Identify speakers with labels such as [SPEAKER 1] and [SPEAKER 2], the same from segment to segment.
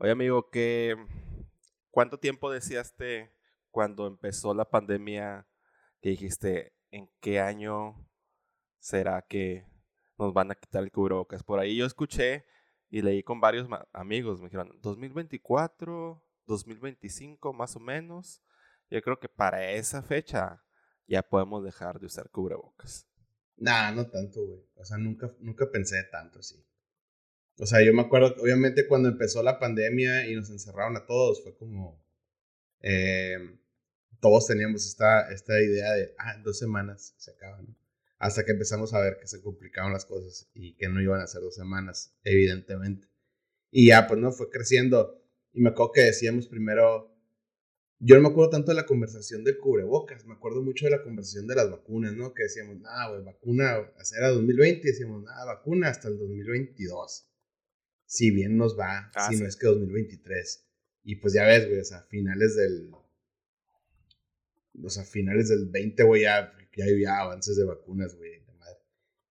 [SPEAKER 1] Oye, amigo, ¿qué, ¿cuánto tiempo decíaste cuando empezó la pandemia que dijiste, ¿en qué año será que nos van a quitar el cubrebocas? Por ahí yo escuché y leí con varios amigos, me dijeron, 2024, 2025 más o menos. Yo creo que para esa fecha ya podemos dejar de usar cubrebocas.
[SPEAKER 2] Nah, no tanto, güey. O sea, nunca, nunca pensé tanto así. O sea, yo me acuerdo, obviamente, cuando empezó la pandemia y nos encerraron a todos, fue como. Eh, todos teníamos esta, esta idea de, ah, dos semanas se acaban. Hasta que empezamos a ver que se complicaban las cosas y que no iban a ser dos semanas, evidentemente. Y ya, pues no, fue creciendo. Y me acuerdo que decíamos primero, yo no me acuerdo tanto de la conversación del cubrebocas, me acuerdo mucho de la conversación de las vacunas, ¿no? Que decíamos, nada, güey, vacuna, era 2020, decíamos, nada, vacuna hasta el 2022. Si bien nos va, ah, si no es que 2023. Y pues ya ves, güey, o sea, finales del. O sea, finales del 20, güey, ya, ya había avances de vacunas, güey, de madre.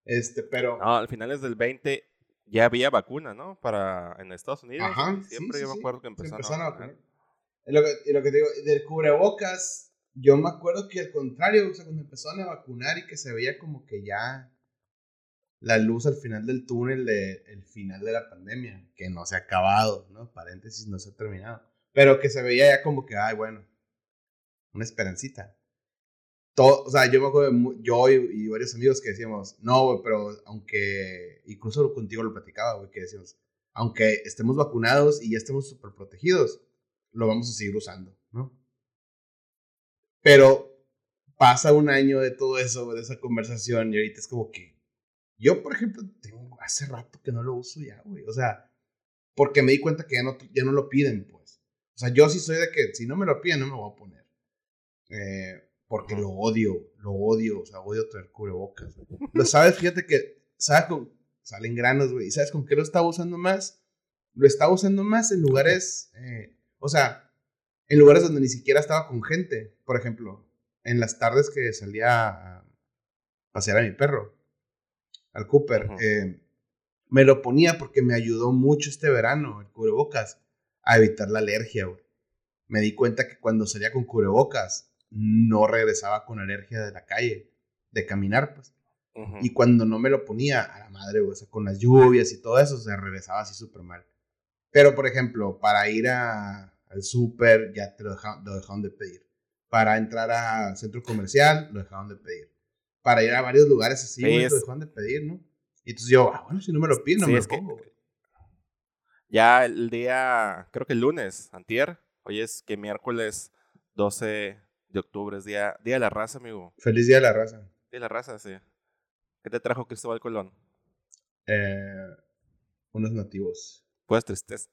[SPEAKER 2] Este, pero.
[SPEAKER 1] No, al finales del 20 ya había vacuna, ¿no? Para en Estados Unidos. Ajá. Siempre yo me acuerdo que empezaron, empezaron a vacunar.
[SPEAKER 2] Y lo, que, y lo que te digo, del cubrebocas, yo me acuerdo que al contrario, o sea, cuando empezaron a vacunar y que se veía como que ya la luz al final del túnel de el final de la pandemia, que no se ha acabado, ¿no? Paréntesis, no se ha terminado. Pero que se veía ya como que, ay, bueno, una esperancita. Todo, o sea, yo me acuerdo, de, yo y, varios amigos que decíamos, no, güey, pero aunque, incluso contigo lo platicaba, güey, que decíamos, aunque estemos vacunados y ya estemos súper protegidos, lo vamos a seguir usando, ¿no? Pero pasa un año de todo eso, de esa conversación, y ahorita es como que yo, por ejemplo, tengo hace rato que no lo uso ya, güey. O sea, porque me di cuenta que ya no, ya no lo piden, pues. O sea, yo sí soy de que si no me lo piden, no me lo voy a poner. Eh, porque lo odio, lo odio, o sea, odio traer cubrebocas. Lo sabes, fíjate que, ¿sabes con, salen granos, güey. ¿Y sabes con qué lo estaba usando más? Lo estaba usando más en lugares eh, o sea, en lugares donde ni siquiera estaba con gente. Por ejemplo, en las tardes que salía a pasear a mi perro, al Cooper, eh, me lo ponía porque me ayudó mucho este verano, el cubrebocas, a evitar la alergia, güey. Me di cuenta que cuando salía con cubrebocas, no regresaba con alergia de la calle, de caminar, pues. Y cuando no me lo ponía, a la madre, o sea, con las lluvias y todo eso, se regresaba así súper mal. Pero, por ejemplo, para ir a, al súper ya te lo dejaron, de pedir. Para entrar al centro comercial, lo dejaron de pedir. Para ir a varios lugares así, lo dejaron de pedir, ¿no? Y entonces yo, ah, bueno, si no me lo piden, no me lo pongo,
[SPEAKER 1] Ya el día, creo que el lunes, antier, hoy es que miércoles 12 de octubre es día, día de la raza, amigo.
[SPEAKER 2] Feliz Día de la Raza. Día
[SPEAKER 1] de la Raza, sí. ¿Qué te trajo Cristóbal Colón?
[SPEAKER 2] Eh, unos nativos.
[SPEAKER 1] Pues tristeza.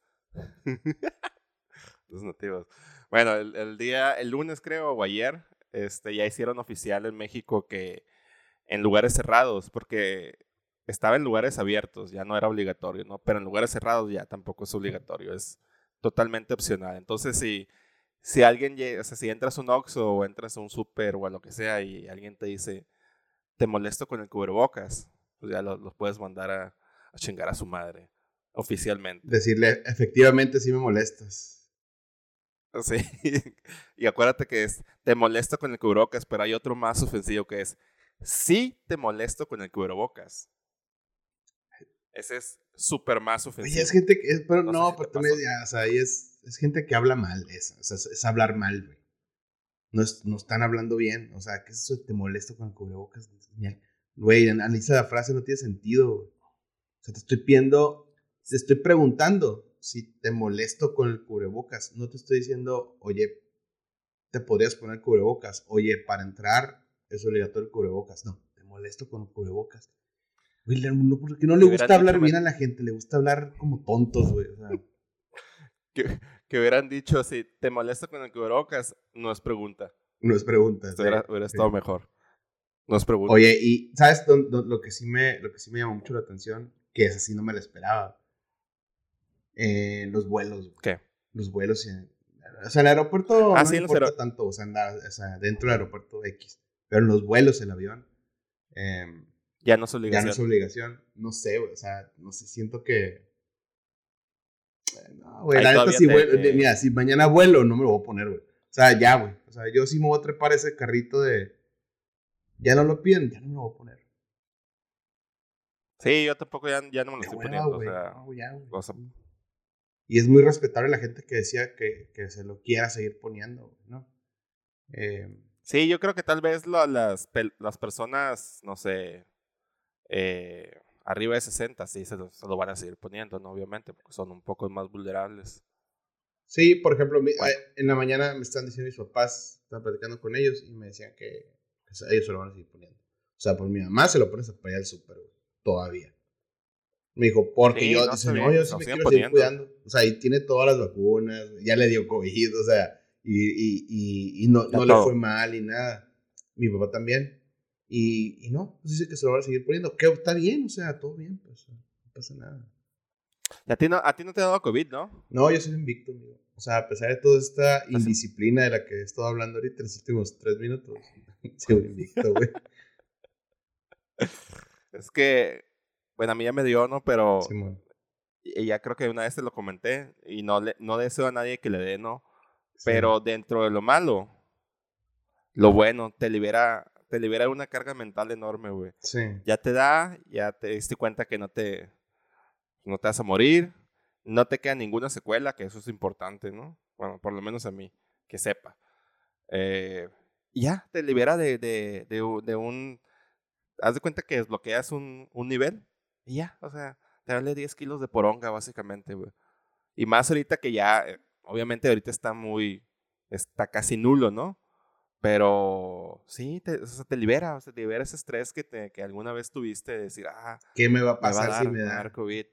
[SPEAKER 1] Los nativos. Bueno, el, día, el lunes creo, o ayer, este, ya hicieron oficial en México que en lugares cerrados, porque estaba en lugares abiertos, ya no era obligatorio, ¿no? Pero en lugares cerrados ya tampoco es obligatorio, es totalmente opcional. Entonces, si, si alguien, o sea, si entras a un Oxxo o entras a un súper o a lo que sea y alguien te dice, te molesto con el cubrebocas, pues ya los lo puedes mandar a, a chingar a su madre oficialmente.
[SPEAKER 2] Decirle, efectivamente sí me molestas.
[SPEAKER 1] Sí, y acuérdate que es, te molesto con el cubrebocas, pero hay otro más ofensivo que es, sí te molesto con el cubrebocas. Ese es súper más ofensivo.
[SPEAKER 2] Oye, es gente que, pero no, pero me, o sea, es, es gente que habla mal, es, o sea, es, hablar mal, güey. No, es, no están hablando bien, o sea, ¿qué es eso? Te molesto con el cubrebocas. Güey, analiza la frase, no tiene sentido, O sea, te estoy pidiendo te estoy preguntando si te molesto con el cubrebocas. No te estoy diciendo, oye, te podrías poner cubrebocas. Oye, para entrar es obligatorio el cubrebocas. No, te molesto con el cubrebocas. William, no, porque no le gusta hablar bien a la gente, le gusta hablar como tontos, güey.
[SPEAKER 1] que, que, hubieran dicho, si te molesto con el cubrebocas, no es pregunta.
[SPEAKER 2] No es pregunta.
[SPEAKER 1] hubiera, estado mejor. No es pregunta.
[SPEAKER 2] Oye, y ¿sabes lo, que sí me, lo que sí me llamó mucho la atención? Que es así, no me lo esperaba eh, los vuelos.
[SPEAKER 1] ¿Qué?
[SPEAKER 2] Los vuelos. o sea, el aeropuerto ah, no importa tanto, o sea, andar, o sea, dentro del aeropuerto X. Pero en los vuelos, el avión. Eh,
[SPEAKER 1] ya no es obligación.
[SPEAKER 2] Ya no es obligación. No sé, o sea, no sé, siento que. No, güey, la neta, si, mira, si mañana vuelo, no me lo voy a poner, güey. O sea, ya, güey. O sea, yo sí me voy a trepar ese carrito de. Ya no lo piden, ya no me lo voy a poner.
[SPEAKER 1] Sí, yo tampoco ya, ya no me lo estoy poniendo. O sea,
[SPEAKER 2] y es muy respetable la gente que decía que, que se lo quiera seguir poniendo, ¿no?
[SPEAKER 1] Eh, sí, yo creo que tal vez las, las personas, no sé, eh, arriba de 60, sí, se lo, van a seguir poniendo, ¿no? Obviamente, porque son un poco más vulnerables.
[SPEAKER 2] Sí, por ejemplo, en la mañana me están diciendo mis papás, estaba platicando con ellos y me decían que, ellos se lo van a seguir poniendo. O sea, por mi mamá se lo pones para ir al súper, todavía. Me dijo, porque yo, no, no, yo sí me quiero seguir cuidando. O sea, y tiene todas las vacunas, ya le dio COVID, o sea, y, y, y, no, no le fue mal y nada. Mi papá también. Y, y no, pues dice que se lo van a seguir poniendo. Que está bien, o sea, todo bien, pues no pasa nada.
[SPEAKER 1] a ti no, a ti no te ha dado COVID, ¿no?
[SPEAKER 2] No, yo soy invicto, amigo. O sea, a pesar de toda esta indisciplina de la que he estado hablando ahorita en los últimos tres minutos, soy invicto, güey.
[SPEAKER 1] Es que, bueno, a mí ya me dio, ¿no? Pero y ya creo que una vez te lo comenté y no, le, no deseo a nadie que le dé, ¿no? Pero dentro de lo malo, lo bueno, te libera, te libera una carga mental enorme, güey.
[SPEAKER 2] Sí.
[SPEAKER 1] Ya te da, ya te diste cuenta que no te, no te vas a morir, no te queda ninguna secuela, que eso es importante, ¿no? Bueno, por lo menos a mí, que sepa. Eh, ya, te libera de, de, de, de un haz de cuenta que desbloqueas un, un nivel y ya, o sea, te vale 10 kilos de poronga, básicamente, güey. Y más ahorita que ya, eh, obviamente ahorita está muy, está casi nulo, ¿no? Pero sí, te, o sea, te libera, o sea, te libera ese estrés que, te, que alguna vez tuviste de decir, ah,
[SPEAKER 2] ¿qué me va a pasar si me da
[SPEAKER 1] COVID?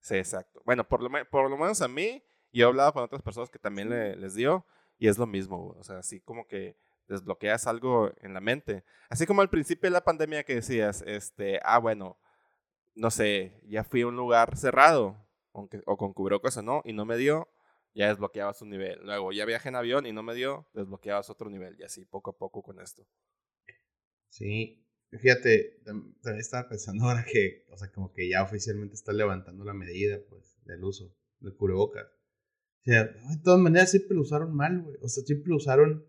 [SPEAKER 1] Sí, exacto. Bueno, por lo, por lo menos a mí, yo he hablado con otras personas que también le, les dio, y es lo mismo, o sea, así como que desbloqueas algo en la mente. Así como al principio de la pandemia que decías, este, ah, bueno, no sé, ya fui a un lugar cerrado, aunque, o con cubrebocas o no, y no me dio, ya desbloqueabas un nivel. Luego ya viajé en avión y no me dio, desbloqueabas otro nivel, y así poco a poco con esto.
[SPEAKER 2] Sí, fíjate, también estaba pensando ahora que, o sea, como que ya oficialmente está levantando la medida, pues, del uso del cubrebocas. O sea, de todas maneras siempre lo usaron mal, güey. O sea, siempre lo usaron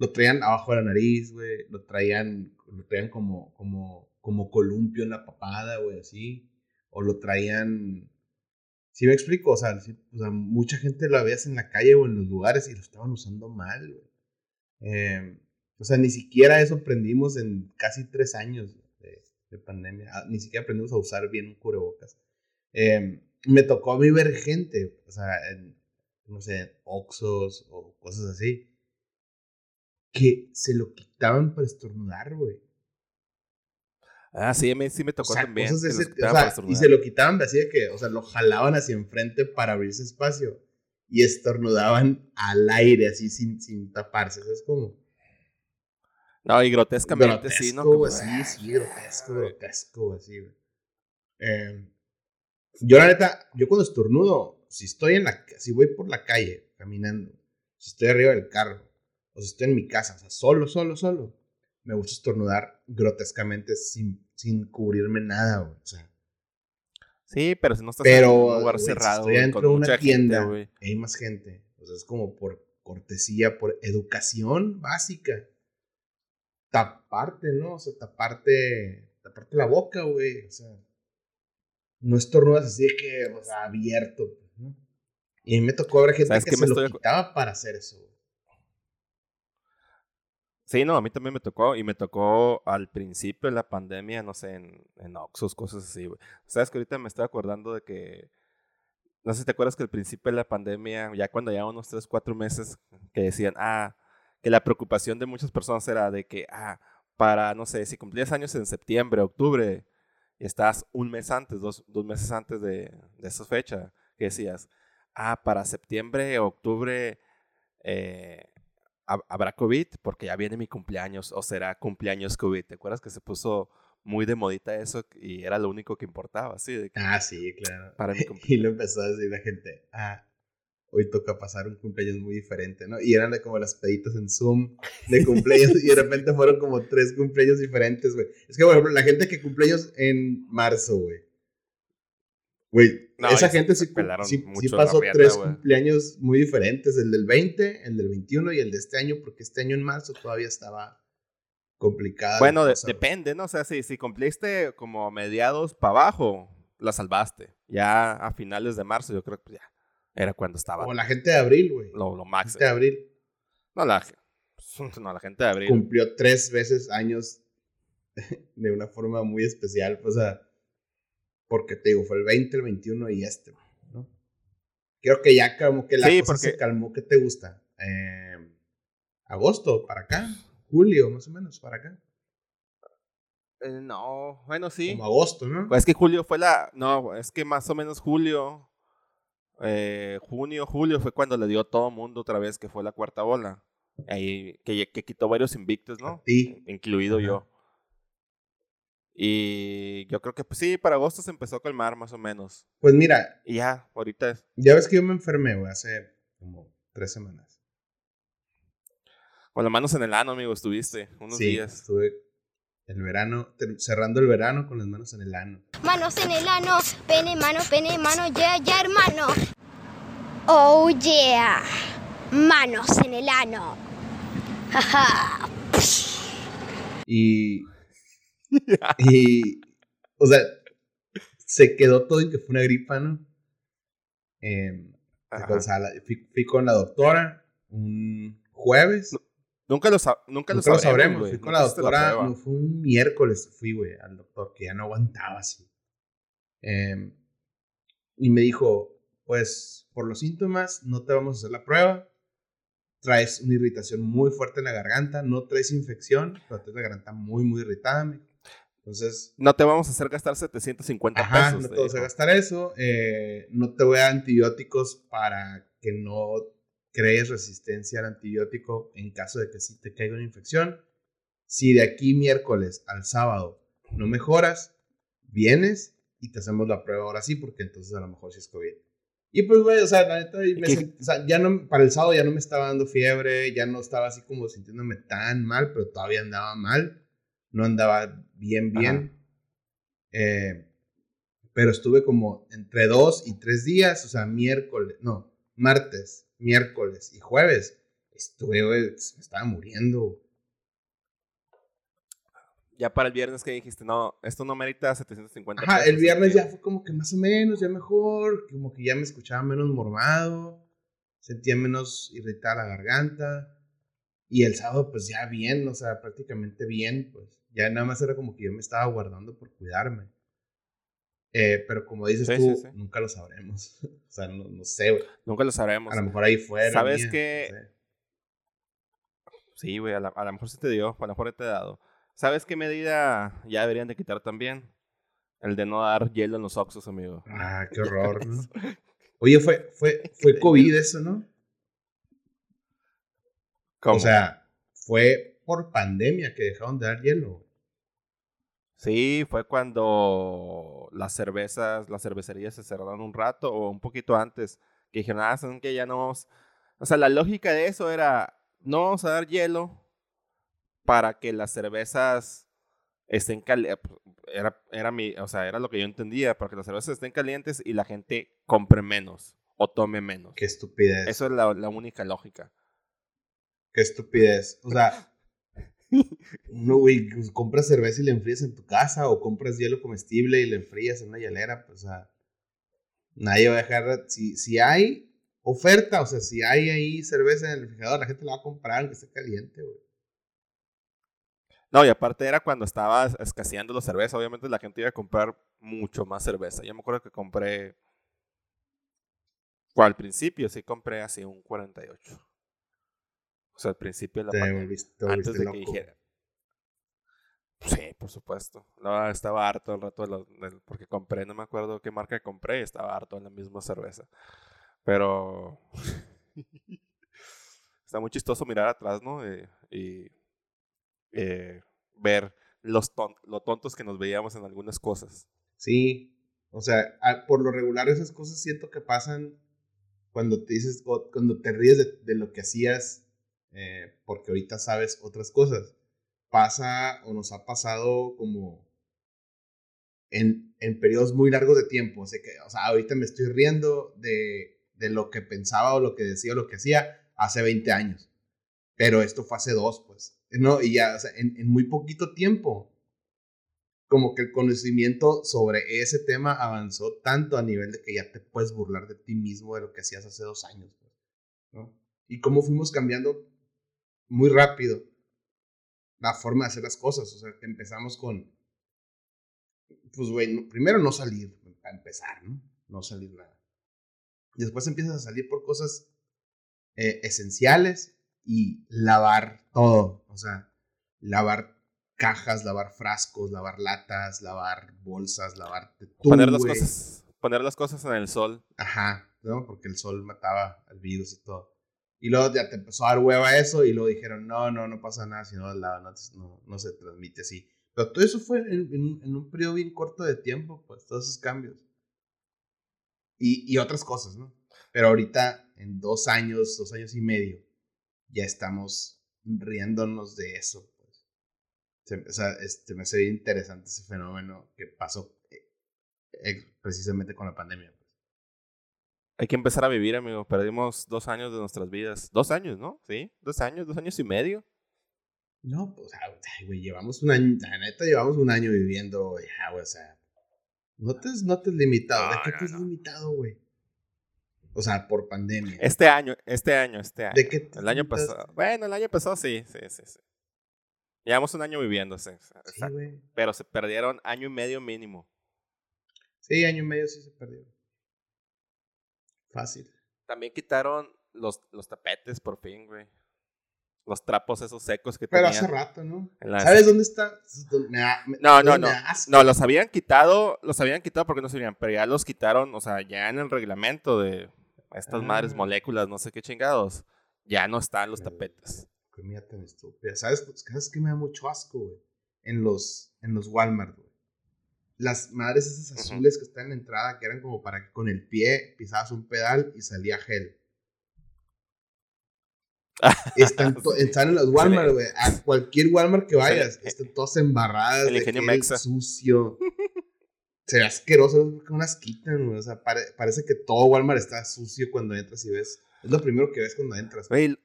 [SPEAKER 2] lo traían abajo de la nariz, güey, lo traían, lo traían como, como, como columpio en la papada, güey, así, o lo traían, ¿sí me explico? O sea, mucha gente lo veías en la calle o en los lugares y lo estaban usando mal, güey. Em, o sea, ni siquiera eso aprendimos en casi tres años de, de pandemia, ah, ni siquiera aprendimos a usar bien un cubrebocas. Eh, me tocó a mí ver gente, o sea, no sé, oxos o cosas así, que se lo quitaban para estornudar, güey.
[SPEAKER 1] Ah, sí, a mí sí me tocó también.
[SPEAKER 2] y se lo quitaban así de que, o sea, lo jalaban hacia enfrente para abrirse espacio y estornudaban al aire, así sin, sin taparse. ¿Sabes cómo?
[SPEAKER 1] No, y grotescamente sí, ¿no?
[SPEAKER 2] Como, sí, sí, grotesco, grotesco, así, güey. Em, yo, la neta, yo cuando estornudo, si estoy en la, si voy por la calle caminando, si estoy arriba del carro, o si estoy en mi casa, o sea, solo, solo, solo, me gusta estornudar grotescamente sin, sin cubrirme nada, güey. O sea.
[SPEAKER 1] Sí, pero si no estás en un lugar cerrado,
[SPEAKER 2] estoy dentro de una tienda, güey. Hay más gente. O sea, es como por cortesía, por educación básica. Taparte, ¿no? O sea, taparte, taparte la boca, güey. O sea, no estornudas así de que, o sea, abierto, ¿no? Y a mí me tocó ver gente que, se lo quitaba para hacer eso.
[SPEAKER 1] Sí, no, a mí también me tocó y me tocó al principio de la pandemia, no sé, en, en Oxus, cosas así, güey. Sabes que ahorita me estoy acordando de que, no sé si te acuerdas que al principio de la pandemia, ya cuando ya unos 3, 4 meses, que decían, ah, que la preocupación de muchas personas era de que, ah, para, no sé, si cumplías años en septiembre, octubre, y estás un mes antes, dos, dos meses antes de, de esa fecha, que decías, ah, para septiembre, octubre, eh, habrá COVID porque ya viene mi cumpleaños o será cumpleaños COVID. ¿Te acuerdas que se puso muy de modita eso y era lo único que importaba? ¿sí?
[SPEAKER 2] ah, sí, claro. Para mi y lo empezó a decir la gente, ah, hoy toca pasar un cumpleaños muy diferente, ¿no? Y eran como las peditas en Zoom de cumpleaños y de repente fueron como tres cumpleaños diferentes, güey. Es que, por ejemplo, la gente que cumpleaños en marzo, güey. Güey,
[SPEAKER 1] No,
[SPEAKER 2] esa gente sí, pasó tres cumpleaños muy diferentes, el del 20, el del 21 y el de este año, porque este año en marzo todavía estaba complicada. la
[SPEAKER 1] Bueno, de- depende, ¿no? O sea, si, si cumpliste como a mediados para abajo, la salvaste. Ya a finales de marzo, yo creo que pues, ya era cuando estaba
[SPEAKER 2] O la gente de abril, güey.
[SPEAKER 1] lo, lo
[SPEAKER 2] La
[SPEAKER 1] máximo.
[SPEAKER 2] gente de abril
[SPEAKER 1] No, la, no, la gente de abril.
[SPEAKER 2] cumplió tres veces años de una forma muy especial, pues, o sea, porque te digo, fue el 20, el 21 y este, ¿no? Creo que ya como que la
[SPEAKER 1] Sí,
[SPEAKER 2] cosa se calmó. ¿Qué te gusta? Eh, agosto, para acá. Julio, más o menos, para acá.
[SPEAKER 1] Eh, no, bueno, sí.
[SPEAKER 2] Como agosto, ¿no?
[SPEAKER 1] Pues es que julio fue la. No, es que más o menos julio. eh, junio, julio fue cuando le dio todo mundo otra vez que fue la cuarta bola. Ahí, que, que quitó varios invictos,
[SPEAKER 2] A
[SPEAKER 1] ¿no?
[SPEAKER 2] ti.
[SPEAKER 1] Incluido
[SPEAKER 2] Ajá.
[SPEAKER 1] yo. Y yo creo que pues sí, para agosto se empezó a calmar más o menos.
[SPEAKER 2] Pues mira,
[SPEAKER 1] Y ya, ahorita es.
[SPEAKER 2] ya ves que yo me enfermé, güey, hace como tres semanas.
[SPEAKER 1] Con las manos en el ano, amigo, estuviste unos
[SPEAKER 2] sí,
[SPEAKER 1] días.
[SPEAKER 2] estuve el verano, cerrando el verano con las manos en el ano.
[SPEAKER 3] Manos en el ano, pene, mano, pene, mano, yeah, yeah, hermano. Oh yeah, manos en el ano. Jaja.
[SPEAKER 2] Y. y. O sea, se quedó todo en que fue una gripa, ¿no? Em,
[SPEAKER 1] Ajá.
[SPEAKER 2] o sea, la- fui, fui con la doctora un jueves.
[SPEAKER 1] Nunca lo, nunca
[SPEAKER 2] Nunca lo
[SPEAKER 1] sabremos,
[SPEAKER 2] sabremos. Fui con la doctora. no, fue un miércoles. Fui, güey, al doctor que ya no aguantaba así. Em, y me dijo: Pues por los síntomas, no te vamos a hacer la prueba. Traes una irritación muy fuerte en la garganta. No traes infección, pero traes la garganta muy, muy irritada. Entonces,
[SPEAKER 1] No te vamos a hacer gastar 750
[SPEAKER 2] Ajá,
[SPEAKER 1] pesos.
[SPEAKER 2] no
[SPEAKER 1] te
[SPEAKER 2] vas a gastar eso. eh, no te voy a dar antibióticos para que no crees resistencia al antibiótico en caso de que sí te caiga una infección. Si de aquí miércoles al sábado no mejoras, vienes y te hacemos la prueba ahora sí, porque entonces a lo mejor sí es COVID. Y pues, güey, o sea, la neta, me sent- o sea, ya no, para el sábado ya no me estaba dando fiebre, ya no estaba así como sintiéndome tan mal, pero todavía andaba mal. No andaba bien, bien. Eh, pero estuve como entre dos y tres días, o sea, miércoles, no, martes, miércoles y jueves. Estuve, güey, me estaba muriendo.
[SPEAKER 1] Ya para el viernes que dijiste, no, esto no merita 750
[SPEAKER 2] Ajá,
[SPEAKER 1] pesos.
[SPEAKER 2] el viernes ya fue como que más o menos, ya mejor, como que ya me escuchaba menos mormado, sentía menos irritada la garganta. Y el sábado, pues ya bien, o sea, prácticamente bien, pues ya nada más era como que yo me estaba guardando por cuidarme. Eh, pero como dices
[SPEAKER 1] Sí,
[SPEAKER 2] tú,
[SPEAKER 1] sí, sí.
[SPEAKER 2] nunca lo sabremos. o sea, no, no sé, güey.
[SPEAKER 1] Nunca lo sabremos.
[SPEAKER 2] A lo mejor ahí fuera.
[SPEAKER 1] ¿Sabes qué?
[SPEAKER 2] no sé.
[SPEAKER 1] Sí, güey, a, lo mejor sí te dio, a lo mejor te he dado. ¿Sabes qué medida ya deberían de quitar también? El de no dar hielo en los oxos, amigo.
[SPEAKER 2] Ah, qué horror, ¿no? Oye, fue, fue, fue COVID eso, ¿no?
[SPEAKER 1] ¿Cómo?
[SPEAKER 2] O sea, fue por pandemia que dejaron de dar hielo.
[SPEAKER 1] Sí, fue cuando las cervezas, las cervecerías se cerraron un rato o un poquito antes. Que dijeron, ah, son que ya no vamos. O sea, la lógica de eso era, no vamos a dar hielo para que las cervezas estén calientes. Era, era, mi, o sea, era lo que yo entendía, para que las cervezas estén calientes y la gente compre menos o tome menos.
[SPEAKER 2] Qué estupidez.
[SPEAKER 1] Eso es la, la única lógica.
[SPEAKER 2] Qué estupidez. O sea, no, güey, pues, compras cerveza y la enfrías en tu casa o compras hielo comestible y la enfrías en una hielera. Pues, o sea, nadie va a dejar. Si, si hay oferta, o sea, si hay ahí cerveza en el refrigerador, la gente la va a comprar aunque esté caliente, güey.
[SPEAKER 1] No, y aparte era cuando estaba escaseando la cerveza. Obviamente la gente iba a comprar mucho más cerveza. Yo me acuerdo que compré. Al principio sí compré así un 48. O sea, al principio de la pandemia,
[SPEAKER 2] volviste,
[SPEAKER 1] Antes
[SPEAKER 2] volviste
[SPEAKER 1] de que
[SPEAKER 2] loco.
[SPEAKER 1] dijera. Sí, por supuesto. No, estaba harto el rato de lo- del- porque compré, no me acuerdo qué marca compré, estaba harto en la misma cerveza. Pero está muy chistoso mirar atrás, ¿no? Eh, y eh, ver los ton- lo tontos que nos veíamos en algunas cosas.
[SPEAKER 2] Sí, o sea, a- por lo regular esas cosas siento que pasan cuando te dices, cuando te ríes de, de lo que hacías, eh, porque ahorita sabes otras cosas. Pasa o nos ha pasado como en, en periodos muy largos de tiempo. O sea, que, o sea, ahorita me estoy riendo de, de lo que pensaba o lo que decía o lo que hacía hace 20 años. Pero esto fue hace dos, pues. ¿no? Y ya, o sea, en, en muy poquito tiempo, como que el conocimiento sobre ese tema avanzó tanto a nivel de que ya te puedes burlar de ti mismo de lo que hacías hace dos años, pues, ¿no? Y cómo fuimos cambiando muy rápido la forma de hacer las cosas. O sea, que empezamos con, pues, güey, primero no salir, para empezar, ¿no? No salir nada. Y después empiezas a salir por cosas eh, esenciales y lavar todo. O sea, lavar cajas, lavar frascos, lavar latas, lavar bolsas, lavar
[SPEAKER 1] poner las cosas Poner las cosas en el sol.
[SPEAKER 2] Ajá, ¿no? Porque el sol mataba al virus y todo. Y luego ya te empezó a dar hueva eso y luego dijeron, no, no, no pasa nada si no, no, no, no se transmite así. Pero todo eso fue en, en, un periodo bien corto de tiempo, pues, todos esos cambios. Y, y otras cosas, ¿no? Pero ahorita, en dos años, dos años y medio, ya estamos riéndonos de eso, pues. o sea, este, me hace bien interesante ese fenómeno que pasó eh, precisamente con la pandemia.
[SPEAKER 1] Hay que empezar a vivir, amigo. Perdimos dos años de nuestras vidas. Dos años, ¿no? Sí, dos años, dos años y medio.
[SPEAKER 2] No, pues, güey, llevamos un año, la neta, llevamos un año viviendo, ya, güey, o sea, no te, no te has limitado, ¿de qué te has limitado, güey? O sea, por pandemia.
[SPEAKER 1] Este año, este año, este año.
[SPEAKER 2] ¿De qué
[SPEAKER 1] El año pasado. Bueno, el año pasado sí, sí, sí, sí. Llevamos un año viviendo, sí. sí Pero se perdieron año y medio mínimo.
[SPEAKER 2] Sí, año y medio sí se perdieron. Fácil.
[SPEAKER 1] También quitaron los, los tapetes por fin, güey. Los trapos esos secos que
[SPEAKER 2] Pero hace rato, ¿no? ¿Sabes dónde está?
[SPEAKER 1] no, no, no. No, los habían quitado, los habían quitado porque no servían, pero ya los quitaron, o sea, ya en el reglamento de estas madres ah. moléculas, no sé qué chingados, ya no están los tapetes.
[SPEAKER 2] Qué mía tan estúpida. ¿Sabes, ¿Sabes qué me da mucho asco, güey? En los, en los Walmart, güey. Las madres esas azules que están en la entrada, que eran como para que con el pie pisabas un pedal y salía gel. Están, están en los Walmart, güey. A cualquier Walmart que vayas, están todas embarradas. El ingenio de sucio. Se ve asqueroso, que unas quitan, güey. O sea, parece que todo Walmart está sucio cuando entras y ves. Es lo primero que ves cuando entras.
[SPEAKER 1] Güey,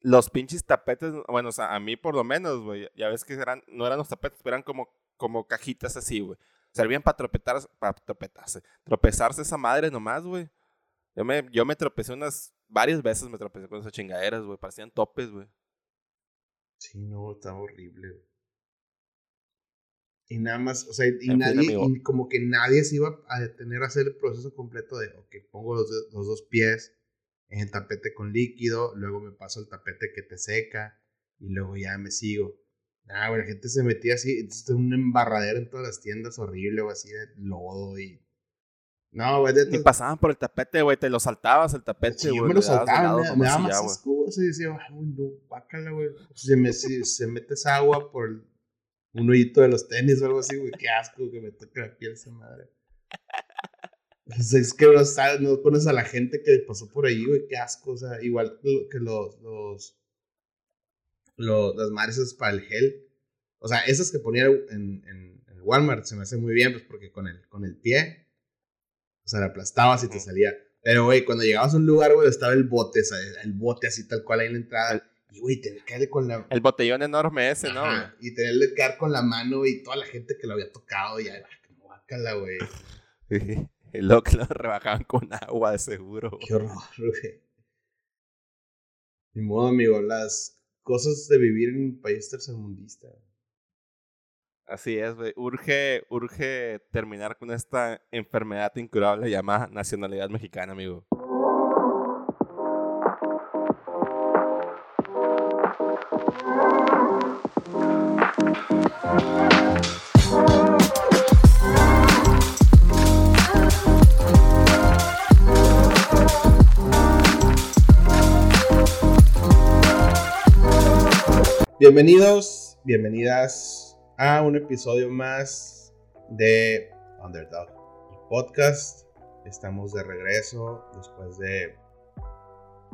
[SPEAKER 1] los pinches tapetes, bueno, o sea, a mí por lo menos, güey, ya ves que eran, no eran los tapetes, pero eran como, como cajitas así, güey. Servían para tropetar, para tropetarse, tropezarse esa madre nomás, güey. Yo me, yo me tropecé unas varias veces me tropecé con esas chingaderas, güey. Parecían topes, güey.
[SPEAKER 2] Sí, no, estaba horrible. Y nada más, o sea, y nadie, y como que nadie se iba a detener a hacer el proceso completo de, ok, pongo los, los dos pies en el tapete con líquido, luego me paso el tapete que te seca y luego ya me sigo. Ah, güey, la gente se metía así, entonces un embarradero en todas las tiendas horrible o así de lodo y no, güey.
[SPEAKER 1] Ni pasaban por el tapete, güey. Te lo saltabas el tapete,
[SPEAKER 2] sí, yo me lo saltaba. Me, me daba más asco. Se decía, güey, no, bácala, güey. Se, me, si, se metes agua por un hoyito de los tenis o algo así, güey. Qué asco que me toque la piel esa madre. Pues es que no, conoces a la gente que pasó por ahí, güey. Qué asco. O sea, igual que los, los, los las madres para el gel. O sea, esas que ponía en, en, en Walmart se me hace muy bien, pues porque con el, con el pie o sea, la aplastabas y te salía. Pero, güey, cuando llegabas a un lugar, güey, estaba el bote, sea, el bote así tal cual ahí en la entrada. Y, güey, tener que darle con la...
[SPEAKER 1] El botellón enorme ese, ¿no?
[SPEAKER 2] y tenerle que dar con la mano y toda la gente que lo había tocado, y ya, como bácala, güey.
[SPEAKER 1] y luego que lo rebajaban con agua, seguro.
[SPEAKER 2] Qué horror, güey. Ni modo, amigo, las cosas de vivir en un país tercermundista.
[SPEAKER 1] Así es, güey. Urge, urge terminar con esta enfermedad incurable llamada nacionalidad mexicana, amigo.
[SPEAKER 2] Bienvenidos, bienvenidas a un episodio más de Underdog Podcast. Estamos de regreso después de,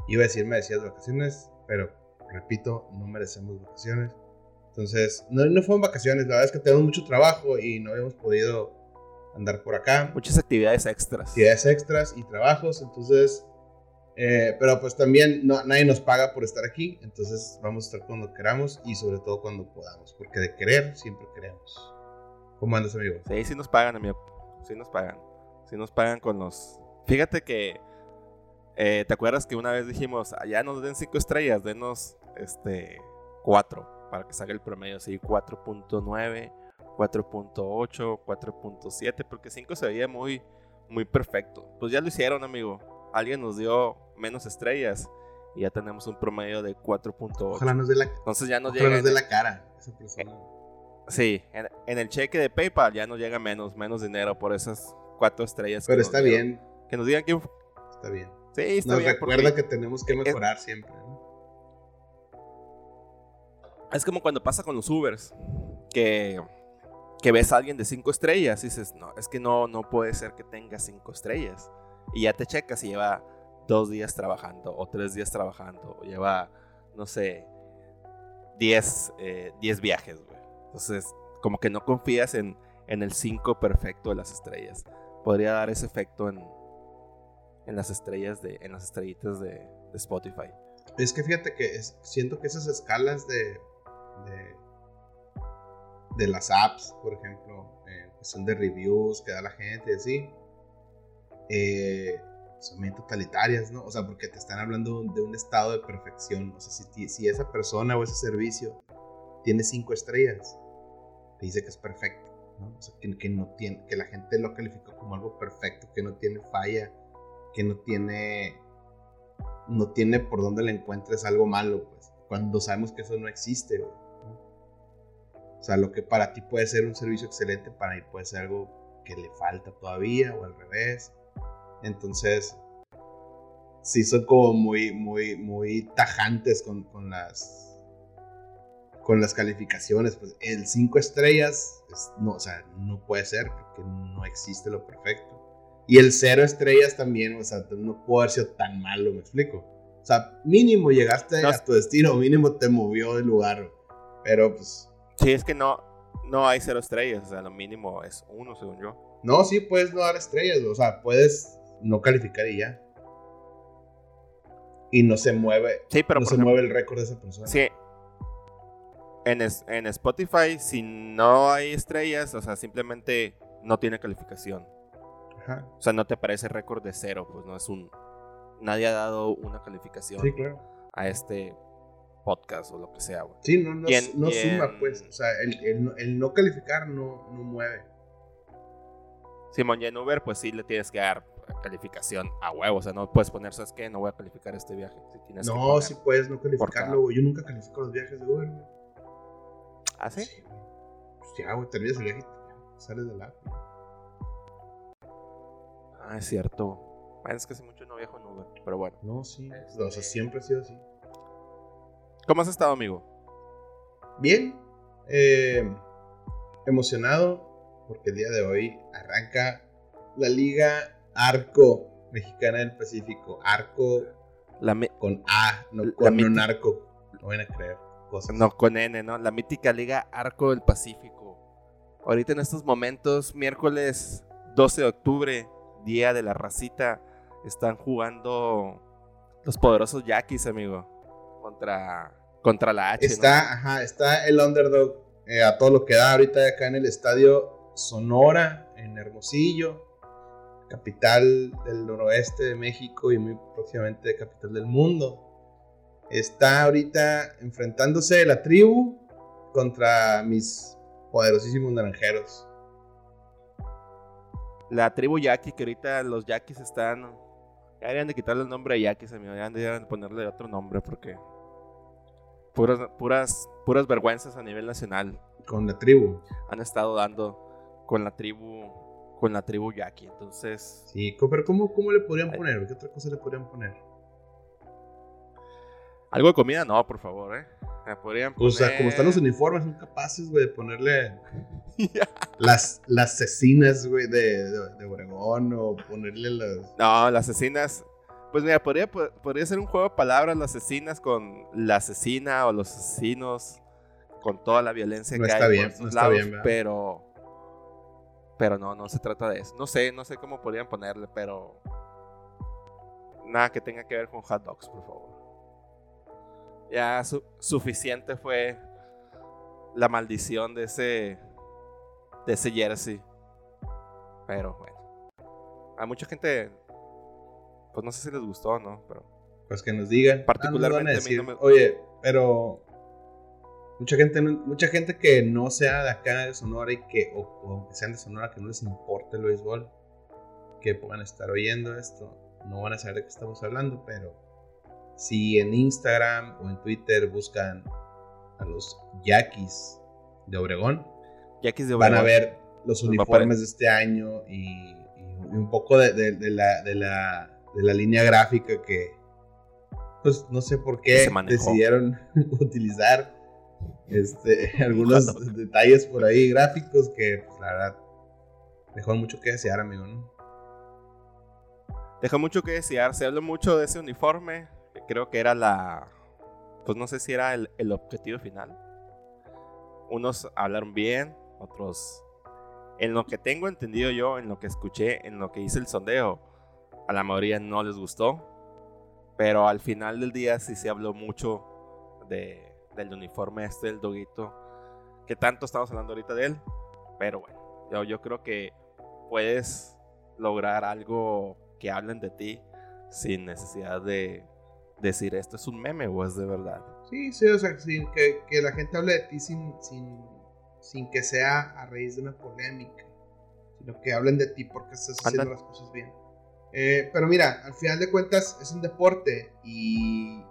[SPEAKER 2] iba a decir merecías vacaciones, pero repito, no merecemos vacaciones. Entonces, no, no fueron vacaciones, la verdad es que tenemos mucho trabajo y no habíamos podido andar por acá.
[SPEAKER 1] Muchas actividades extras.
[SPEAKER 2] Actividades extras y trabajos, entonces... eh, pero pues también nadie nos paga por estar aquí, entonces vamos a estar cuando queramos y sobre todo cuando podamos, porque de querer siempre queremos. ¿Cómo andas, amigo?
[SPEAKER 1] Sí, sí nos pagan, amigo. Sí nos pagan. Sí nos pagan con los... Fíjate que... eh, ¿Te acuerdas que una vez dijimos, allá nos den 5 estrellas, denos este 4 para que salga el promedio así 4.9, 4.8, 4.7, porque 5 se veía muy, muy perfecto. Pues ya lo hicieron, amigo. Alguien nos dio menos estrellas y ya tenemos un promedio de 4.8.
[SPEAKER 2] Ojalá nos dé la,
[SPEAKER 1] Entonces ya nos
[SPEAKER 2] ojalá
[SPEAKER 1] llega...
[SPEAKER 2] nos dé la cara esa persona.
[SPEAKER 1] Sí, en, en el cheque de PayPal ya nos llega menos, menos dinero por esas cuatro estrellas. que
[SPEAKER 2] Pero está
[SPEAKER 1] dieron.
[SPEAKER 2] bien,
[SPEAKER 1] Que nos digan quién fue.
[SPEAKER 2] está bien.
[SPEAKER 1] Sí, está
[SPEAKER 2] Nos
[SPEAKER 1] bien.
[SPEAKER 2] recuerda que tenemos que mejorar siempre. ¿no?
[SPEAKER 1] Es como cuando pasa con los Ubers. Que, que ves a alguien de cinco estrellas y dices, no, es que no, no puede ser que tenga cinco estrellas. Y ya te checas y lleva dos días trabajando o tres días trabajando o lleva, no sé, diez, eh, diez viajes, güey. Entonces, como que no confías en, en el 5 perfecto de las estrellas. Podría dar ese efecto en, en las estrellas de, en las estrellitas de, Spotify.
[SPEAKER 2] Es que fíjate que siento que esas escalas de, de, de las apps, por ejemplo, en cuestión de reviews que da la gente y así, eh, son totalitarias, ¿no? O sea, porque te están hablando de un estado de perfección. O sea, si, si esa persona o ese servicio tiene cinco estrellas, te dice que es perfecto, ¿no? O que, no tiene, que la gente lo califica como algo perfecto, que no tiene falla, que no tiene no tiene por dónde le encuentres algo malo, pues. Cuando sabemos que eso no existe. O sea, lo que para ti puede ser un servicio excelente, para mí puede ser algo que le falta todavía, o al revés. Entonces, sí son como muy, muy, muy tajantes con, con las con las calificaciones. Pues el 5 estrellas, es- no, o sea, no puede ser, porque no existe lo perfecto. Y el cero estrellas también, o sea, no puede haber sido tan malo, me explico. O sea, mínimo llegaste
[SPEAKER 1] No.
[SPEAKER 2] a tu destino, mínimo te movió del lugar. Pero pues,
[SPEAKER 1] Sí, es que no, no hay cero estrellas, o sea, lo mínimo es uno, según yo.
[SPEAKER 2] no, sí puedes no dar estrellas, o sea, puedes no calificar y ya. Y no se mueve,
[SPEAKER 1] Sí, pero
[SPEAKER 2] no se
[SPEAKER 1] ejemplo,
[SPEAKER 2] mueve el récord de esa persona.
[SPEAKER 1] sí, en, es- en Spotify, si no hay estrellas, o sea, simplemente no tiene calificación.
[SPEAKER 2] Ajá.
[SPEAKER 1] O sea, no te aparece récord de cero, pues no es un... Nadie ha dado una calificación
[SPEAKER 2] Sí, claro.
[SPEAKER 1] a este podcast o lo que sea, güey.
[SPEAKER 2] Sí, no, no,
[SPEAKER 1] en-
[SPEAKER 2] suma,
[SPEAKER 1] en-
[SPEAKER 2] pues. O sea, el, el no- el no calificar no, no mueve.
[SPEAKER 1] Simón, y en Uber, pues sí le tienes que dar calificación a huevo. O sea, no puedes poner, ¿sabes qué? No voy a calificar este viaje. Tienes
[SPEAKER 2] No, sí puedes no calificarlo, güey. Yo nunca califico los viajes de Uber, güey.
[SPEAKER 1] ¿Ah, sí?
[SPEAKER 2] Pues ya, güey, terminas el viaje y sales de la app.
[SPEAKER 1] Ah, es cierto. Bueno, es que hace mucho no viajo en Uber. Pero bueno.
[SPEAKER 2] No, sí.
[SPEAKER 1] Este-
[SPEAKER 2] O sea, siempre ha sido así.
[SPEAKER 1] ¿Cómo has estado, amigo?
[SPEAKER 2] Bien. eh, emocionado porque el día de hoy arranca la Liga Arco Mexicana del Pacífico. Arco
[SPEAKER 1] La
[SPEAKER 2] con A, no con
[SPEAKER 1] mítica-
[SPEAKER 2] un arco. No van a creer cosas.
[SPEAKER 1] No, con N, ¿no? La mítica Liga Arco del Pacífico. Ahorita en estos momentos, miércoles 12 de octubre, día de la racita, están jugando los poderosos Yaquis, amigo. Contra, contra la H. ¿no?
[SPEAKER 2] Está, ajá, está el underdog eh, a todo lo que da ahorita acá en el estadio Sonora, en Hermosillo, capital del noroeste de México y muy próximamente capital del mundo. Está ahorita enfrentándose la tribu contra mis poderosísimos naranjeros.
[SPEAKER 1] La tribu Yaqui, que ahorita los Yaquis están. Ya deberían de quitarle el nombre a Yaquis, amigo. Ya deberían de ponerle otro nombre porque. Puras, puras, puras vergüenzas a nivel nacional
[SPEAKER 2] Con la tribu.
[SPEAKER 1] han estado dando con la tribu. Con la tribu Yaqui. Entonces.
[SPEAKER 2] Sí, pero ¿cómo, cómo le podrían poner? ¿Qué otra cosa le podrían poner?
[SPEAKER 1] Algo de comida, no, por favor, eh. Me podrían
[SPEAKER 2] O sea, como están los uniformes, son capaces, güey, de ponerle las, las cecinas, güey, de, de, de Obregón o ponerle las...
[SPEAKER 1] No, las asesinas. Pues mira, podría, podría ser un juego de palabras, las asesinas con la asesina o los asesinos, con toda la violencia
[SPEAKER 2] No
[SPEAKER 1] que
[SPEAKER 2] está
[SPEAKER 1] hay
[SPEAKER 2] bien,
[SPEAKER 1] por
[SPEAKER 2] no está
[SPEAKER 1] lados,
[SPEAKER 2] bien, ¿verdad?
[SPEAKER 1] pero Pero no, no se trata de eso. No sé, no sé cómo podrían ponerle, pero nada que tenga que ver con hot dogs, por favor. Ya suficiente fue la maldición de ese de ese jersey. Pero bueno. A mucha gente pues no sé si les gustó o no, pero
[SPEAKER 2] pues que nos digan.
[SPEAKER 1] Ah, Particularmente
[SPEAKER 2] Oye, pero mucha gente mucha gente que no sea de acá de Sonora y que o, que sean de Sonora que no les importe el béisbol, que puedan estar oyendo esto, no van a saber de qué estamos hablando, pero si en Instagram o en Twitter buscan a los Yaquis de Obregón, van a ver los uniformes de este año y, un poco de, la, de, la, de la línea gráfica que, pues no sé por qué decidieron utilizar este, algunos detalles por ahí gráficos que, pues, la verdad, dejó mucho que desear, amigo, ¿no?
[SPEAKER 1] Dejó mucho que desear. Se habló mucho de ese uniforme, que creo que era la. Pues no sé si era el, el objetivo final. Unos hablaron bien, otros. En lo que tengo entendido yo, en lo que escuché, en lo que hice el sondeo, a la mayoría no les gustó. Pero al final del día sí se habló mucho de, del uniforme este del doguito. Que tanto estamos hablando ahorita de él. Pero bueno, yo, yo creo que puedes lograr algo que hablen de ti sin necesidad de decir esto es un meme o es de verdad.
[SPEAKER 2] Sí, sí, o sea, que, que, la gente hable de ti sin, sin, sin que sea a raíz de una polémica, sino que hablen de ti porque estás haciendo las cosas bien. Eh, pero mira, al final de cuentas es un deporte y,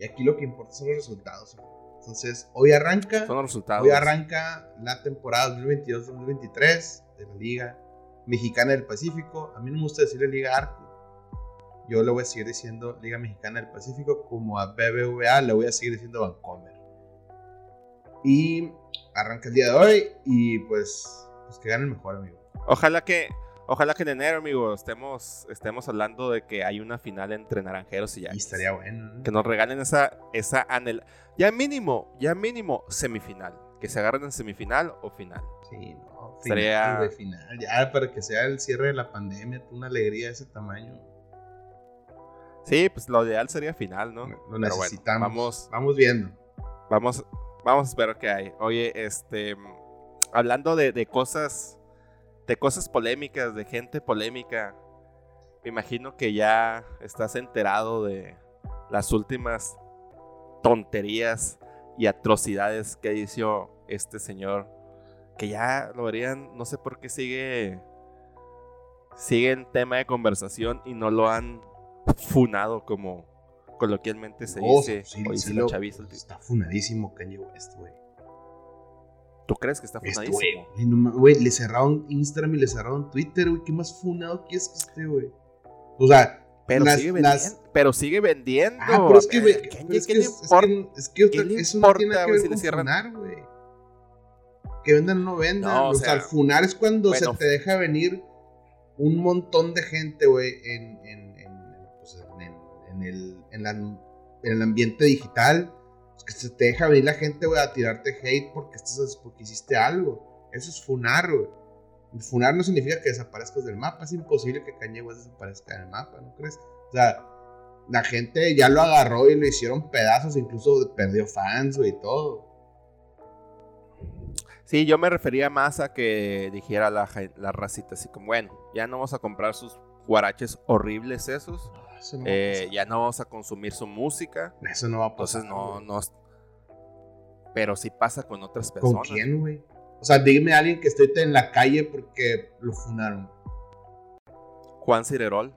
[SPEAKER 2] y aquí lo que importa son los resultados. Entonces, hoy arranca,
[SPEAKER 1] son los resultados.
[SPEAKER 2] hoy arranca la temporada 2022-2023 de la liga Mexicana del Pacífico. A mí no me gusta decirle Liga Arco. Yo le voy a seguir diciendo Liga Mexicana del Pacífico, como a BBVA le voy a seguir diciendo Vancomer. Y arranca el día de hoy y pues, pues que gane el mejor, amigo.
[SPEAKER 1] Ojalá que, ojalá que en enero, amigo, estemos, estemos hablando de que hay una final entre Naranjeros y ya.
[SPEAKER 2] Y estaría bueno.
[SPEAKER 1] Que nos regalen esa, esa anhel... Ya mínimo, ya mínimo semifinal. Que se agarren en semifinal o final.
[SPEAKER 2] Sí, no. Final, final. Ya, para que sea el cierre de la pandemia, una alegría de ese tamaño.
[SPEAKER 1] Sí, pues lo ideal sería final, ¿no?
[SPEAKER 2] Lo necesitamos. vamos, vamos viendo.
[SPEAKER 1] Vamos, vamos a ver qué hay. Oye, este, hablando de, cosas, de cosas polémicas, de gente polémica, me imagino que ya estás enterado de las últimas tonterías y atrocidades que hizo este señor que ya lo verían, no sé por qué sigue sigue en tema de conversación y no lo han funado como coloquialmente se dice.
[SPEAKER 2] está funadísimo Kanye West, güey.
[SPEAKER 1] ¿Tú crees que está funadísimo?
[SPEAKER 2] Güey, le cerraron Instagram y le cerraron Twitter, güey. ¿Qué más funado quieres que esté, güey? O sea,
[SPEAKER 1] pero, sigue vendiendo, pero sigue vendiendo.
[SPEAKER 2] Ah, pero es que, güey, es, que, es que, es que, eso no tiene que ver si con funar, güey que vendan o no vendan. o, sea, al funar es cuando se te deja venir un montón de gente, güey, en, en, pues, en, el, en, el ambiente digital. Que se te deja venir la gente, güey, a tirarte hate porque, estás, porque hiciste algo. Eso es funar, güey. Funar no significa que desaparezcas del mapa. Es imposible que Kanye desaparezca del mapa, ¿no crees? O sea, la gente ya lo agarró y lo hicieron pedazos, incluso perdió fans, y todo.
[SPEAKER 1] Sí, yo me refería más a que dijera la, la racita así como, bueno, ya no vamos a comprar sus guaraches horribles esos. Eh, ya no vamos a consumir su música.
[SPEAKER 2] Eso no va a pasar.
[SPEAKER 1] Entonces no, no. Pero sí pasa con otras personas.
[SPEAKER 2] ¿Con quién, güey? O sea, dime a alguien que esté en la calle porque lo funaron.
[SPEAKER 1] Juan Cirerol.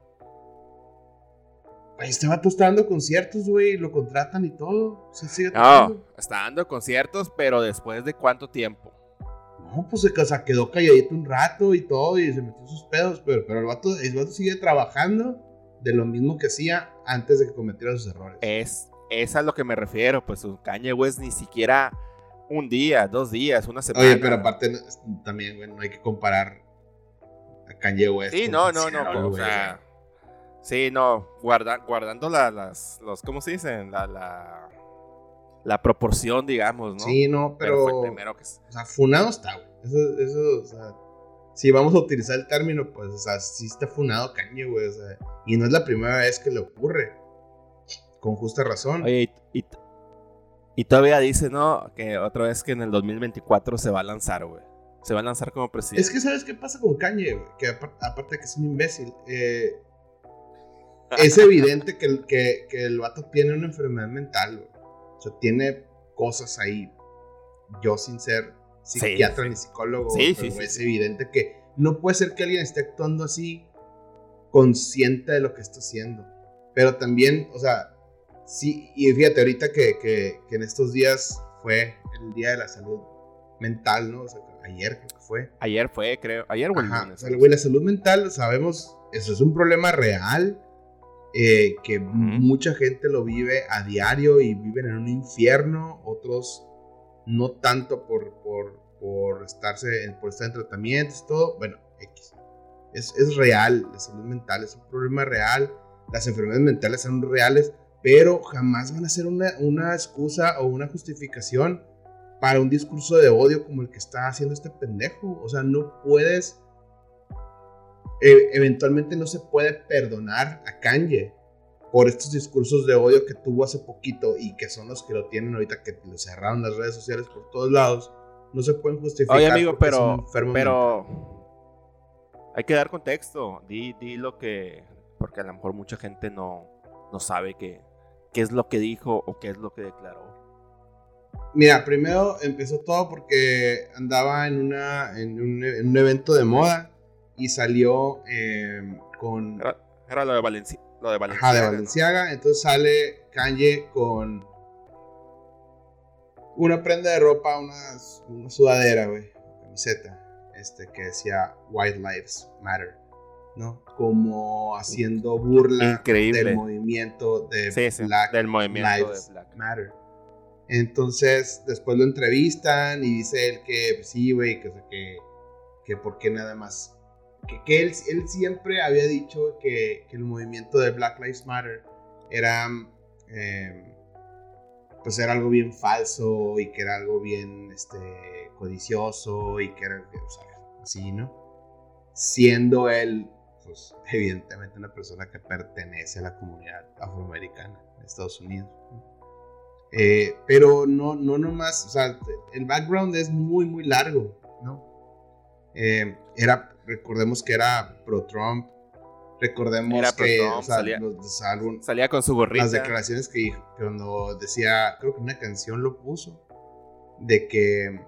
[SPEAKER 2] Este vato está dando conciertos, güey, lo contratan y todo. O sigue
[SPEAKER 1] no, está dando conciertos, pero después de cuánto tiempo.
[SPEAKER 2] No, pues se quedó calladito un rato y todo y se metió sus pedos, pero, pero el, vato, sigue trabajando de lo mismo que hacía antes de que cometiera sus errores.
[SPEAKER 1] Es, es a lo que me refiero, pues su Kanye West ni siquiera un día, dos días, una semana.
[SPEAKER 2] Oye, pero aparte también, güey, no hay que comparar a Kanye West.
[SPEAKER 1] Sí, no, no, no, o sea, sí, no, guarda, guardando las, los, ¿cómo se dicen? La, la, la proporción, digamos, ¿no?
[SPEAKER 2] Sí, no, pero. O sea, funado está, güey. Eso, eso, o sea. Si vamos a utilizar el término, pues, o sea, sí está funado Kanye, güey, o sea, y no es la primera vez que le ocurre, con justa razón.
[SPEAKER 1] Oye, y, y, todavía dice, ¿no? Que otra vez que en el 2024 se va a lanzar, güey. Se va a lanzar como presidente.
[SPEAKER 2] Es que, ¿sabes qué pasa con Kanye, güey? Que aparte de que es un imbécil, eh, es evidente que el, que, que el vato tiene una enfermedad mental, güey. O sea, tiene cosas ahí. Yo sin ser psiquiatra ni psicólogo, es evidente que no puede ser que alguien esté actuando así consciente de lo que está haciendo. Pero también, o sea, sí, y fíjate, ahorita que, que, en estos días fue el Día de la Salud Mental, ¿no? O sea, ayer creo que fue.
[SPEAKER 1] Ayer fue, creo. Ayer,
[SPEAKER 2] güey. la salud mental, sabemos, eso es un problema real. Eh, que mucha gente lo vive a diario y viven en un infierno, otros no tanto por, por, por, estarse, por estar en tratamientos, todo, bueno, X. Es, es, real, la salud mental es un problema real, las enfermedades mentales son reales, pero jamás van a ser una, una excusa o una justificación para un discurso de odio como el que está haciendo este pendejo. O sea, no puedes, e, eventualmente no se puede perdonar a Kanye por estos discursos de odio que tuvo hace poquito y que son los que lo tienen ahorita que le cerraron las redes sociales por todos lados, no se pueden justificar.
[SPEAKER 1] Oye, amigo, pero, pero hay que dar contexto. Di, di lo que, porque a lo mejor mucha gente no, no sabe qué, qué es lo que dijo o qué es lo que declaró.
[SPEAKER 2] Mira, primero empezó todo porque andaba en, una, en, un, evento de moda y salió eh, con...
[SPEAKER 1] Era, era lo de Valencia lo de
[SPEAKER 2] Valenciaga. Ajá, de Valenciaga. Entonces sale Kanye con una prenda de ropa, una, sudadera, güey, camiseta, este, que decía White Lives Matter, ¿no? Como haciendo burla del movimiento de Black
[SPEAKER 1] del movimiento Lives de Black.
[SPEAKER 2] Matter. Entonces, después lo entrevistan y dice él que, pues sí, güey, que, que, que por qué nada más que, él, siempre había dicho que, el movimiento de Black Lives Matter era, em, pues era algo bien falso y que era algo bien este, codicioso y que era, así, ¿no? Siendo él, pues evidentemente una persona que pertenece a la comunidad afroamericana de Estados Unidos. Eh, pero no, no nomás, o sea, el background es muy, muy largo, ¿no? Eh, era recordemos que era pro-Trump. Recordemos que
[SPEAKER 1] salía, con su gorrita.
[SPEAKER 2] Las declaraciones que cuando decía, creo que una canción lo puso, de que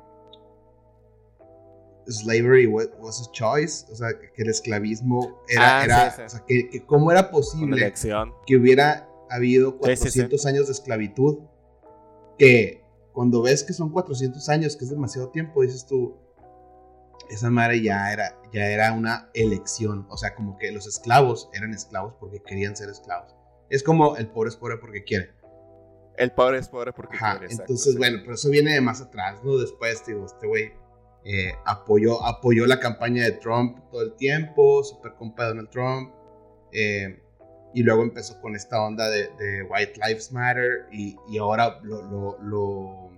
[SPEAKER 2] slavery was a choice, o sea, que el esclavismo era, ah, era o sea, que, cómo era posible que hubiera habido 400 años de esclavitud, que cuando ves que son 400 años, que es demasiado tiempo, dices tú, esa madre ya era, ya era una elección. O sea, como que los esclavos eran esclavos porque querían ser esclavos. Es como el pobre es pobre porque quiere.
[SPEAKER 1] El pobre es pobre porque quiere.
[SPEAKER 2] Entonces, bueno, pero eso viene de más atrás, ¿no? Después, digo, este güey eh, apoyó, apoyó la campaña de Trump todo el tiempo, super compa de Donald Trump. Eh, y luego empezó con esta onda de, White Lives Matter y, y ahora lo, lo, lo,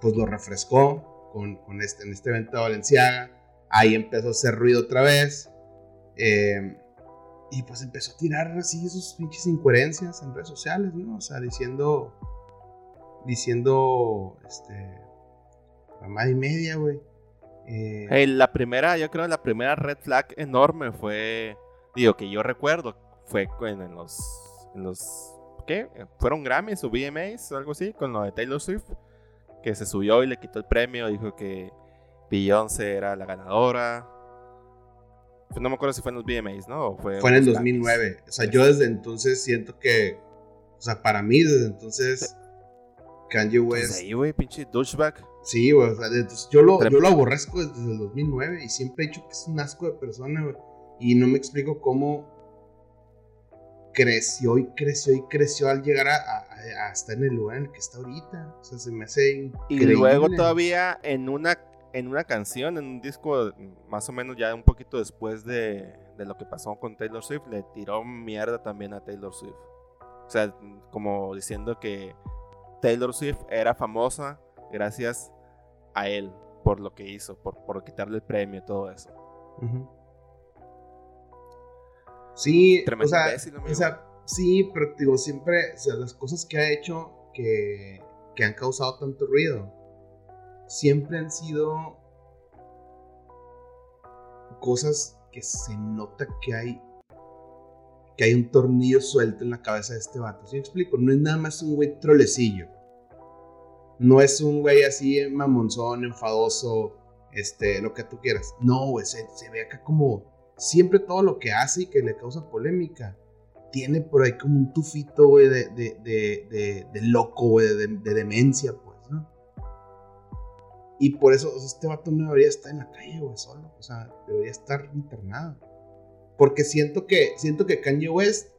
[SPEAKER 2] pues lo refrescó con, este, en este evento de Valenciaga. Ahí empezó a hacer ruido otra vez. Eh, y pues empezó a tirar así sus pinches incoherencias en redes sociales, ¿no? O sea, diciendo. Diciendo. Este. Mamá y media, güey.
[SPEAKER 1] Eh, la primera, yo creo la primera red flag enorme fue. Digo, que yo recuerdo. Fue en los. En los ¿Qué? ¿Fueron Grammys o VMAs o algo así? Con lo de Taylor Swift que se subió y le quitó el premio, dijo que Beyoncé era la ganadora. Pues no me acuerdo si fue en los BMAs, ¿no?
[SPEAKER 2] fue, fue en el 2009. O sea, yo desde entonces siento que, o sea, para mí desde entonces Kanye pues West...
[SPEAKER 1] ahí, güey, pinche douchebag.
[SPEAKER 2] Sí, güey, o sea, entonces yo lo, yo lo aborrezco desde el 2009 y siempre he dicho que es un asco de persona, güey. Y no me explico cómo creció y creció y creció al llegar a, estar en el lugar en el que está ahorita. O sea, se me hace increíble.
[SPEAKER 1] Y luego todavía en una, en una canción, en un disco más o menos ya un poquito después de, de lo que pasó con Taylor Swift, le tiró mierda también a Taylor Swift. O sea, como diciendo que Taylor Swift era famosa gracias a él por lo que hizo, por, por quitarle el premio y todo eso.
[SPEAKER 2] Sí, o sea, o sea, sí, pero digo, siempre, o sea, las cosas que ha hecho que, que han causado tanto ruido, siempre han sido cosas que se nota que hay que hay un tornillo suelto en la cabeza de este vato. ¿Sí me explico? No es nada más un güey trolecillo. No es un güey así mamonzón, enfadoso, este, lo que tú quieras. No, güey, se, ve acá como siempre todo lo que hace y que le causa polémica. Tiene por ahí como un tufito, güey, de, de, de, loco, güey, de, demencia, pues. Y por eso, este vato no debería estar en la calle, güey, solo. O sea, debería estar internado. Porque siento que, siento que Kanye West,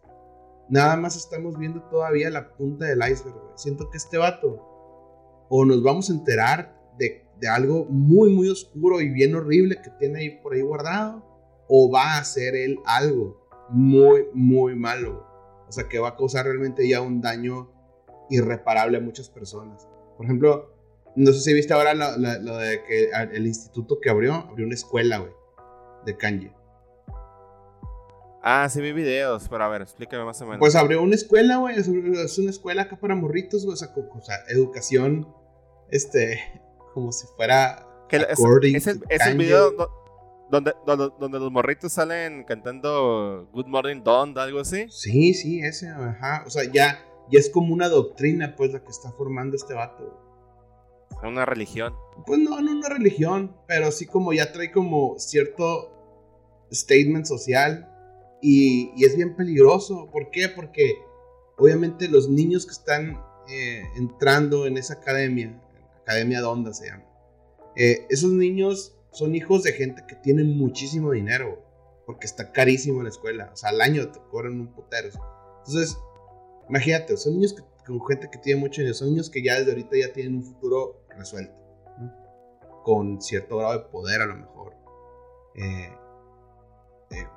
[SPEAKER 2] nada más estamos viendo todavía la punta del iceberg, güey. Siento que este vato, o nos vamos a enterar de, de algo muy, muy oscuro y bien horrible que tiene ahí por ahí guardado, o va a hacer él algo muy, muy malo. O sea, que va a causar realmente ya un daño irreparable a muchas personas. Por ejemplo, no sé si viste ahora lo, lo de que el instituto que abrió, abrió una escuela, güey, de Kanye.
[SPEAKER 1] Ah, sí vi videos, pero a ver, explícame más o menos.
[SPEAKER 2] Pues abrió una escuela, güey, es una escuela acá para morritos, güey, o sea, o sea educación, este, como si fuera...
[SPEAKER 1] es, el, video donde, donde, los morritos salen cantando Good Morning Dawn, algo así.
[SPEAKER 2] Sí, sí, ese, ajá, o sea, ya, ya es como una doctrina, pues, la que está formando este vato.
[SPEAKER 1] Una religión.
[SPEAKER 2] Pues no, no una religión, pero sí como ya trae como cierto statement social y, es bien peligroso. ¿Por qué? Porque obviamente los niños que están eh, entrando en esa academia, Academia Donda se llama, eh, esos niños son hijos de gente que tiene muchísimo dinero, porque está carísimo la escuela. O sea, al año te cobran un putero. Entonces, imagínate, son niños con gente que tiene mucho dinero, son niños que ya desde ahorita ya tienen un futuro resuelto, con cierto grado de poder a lo mejor. Eh,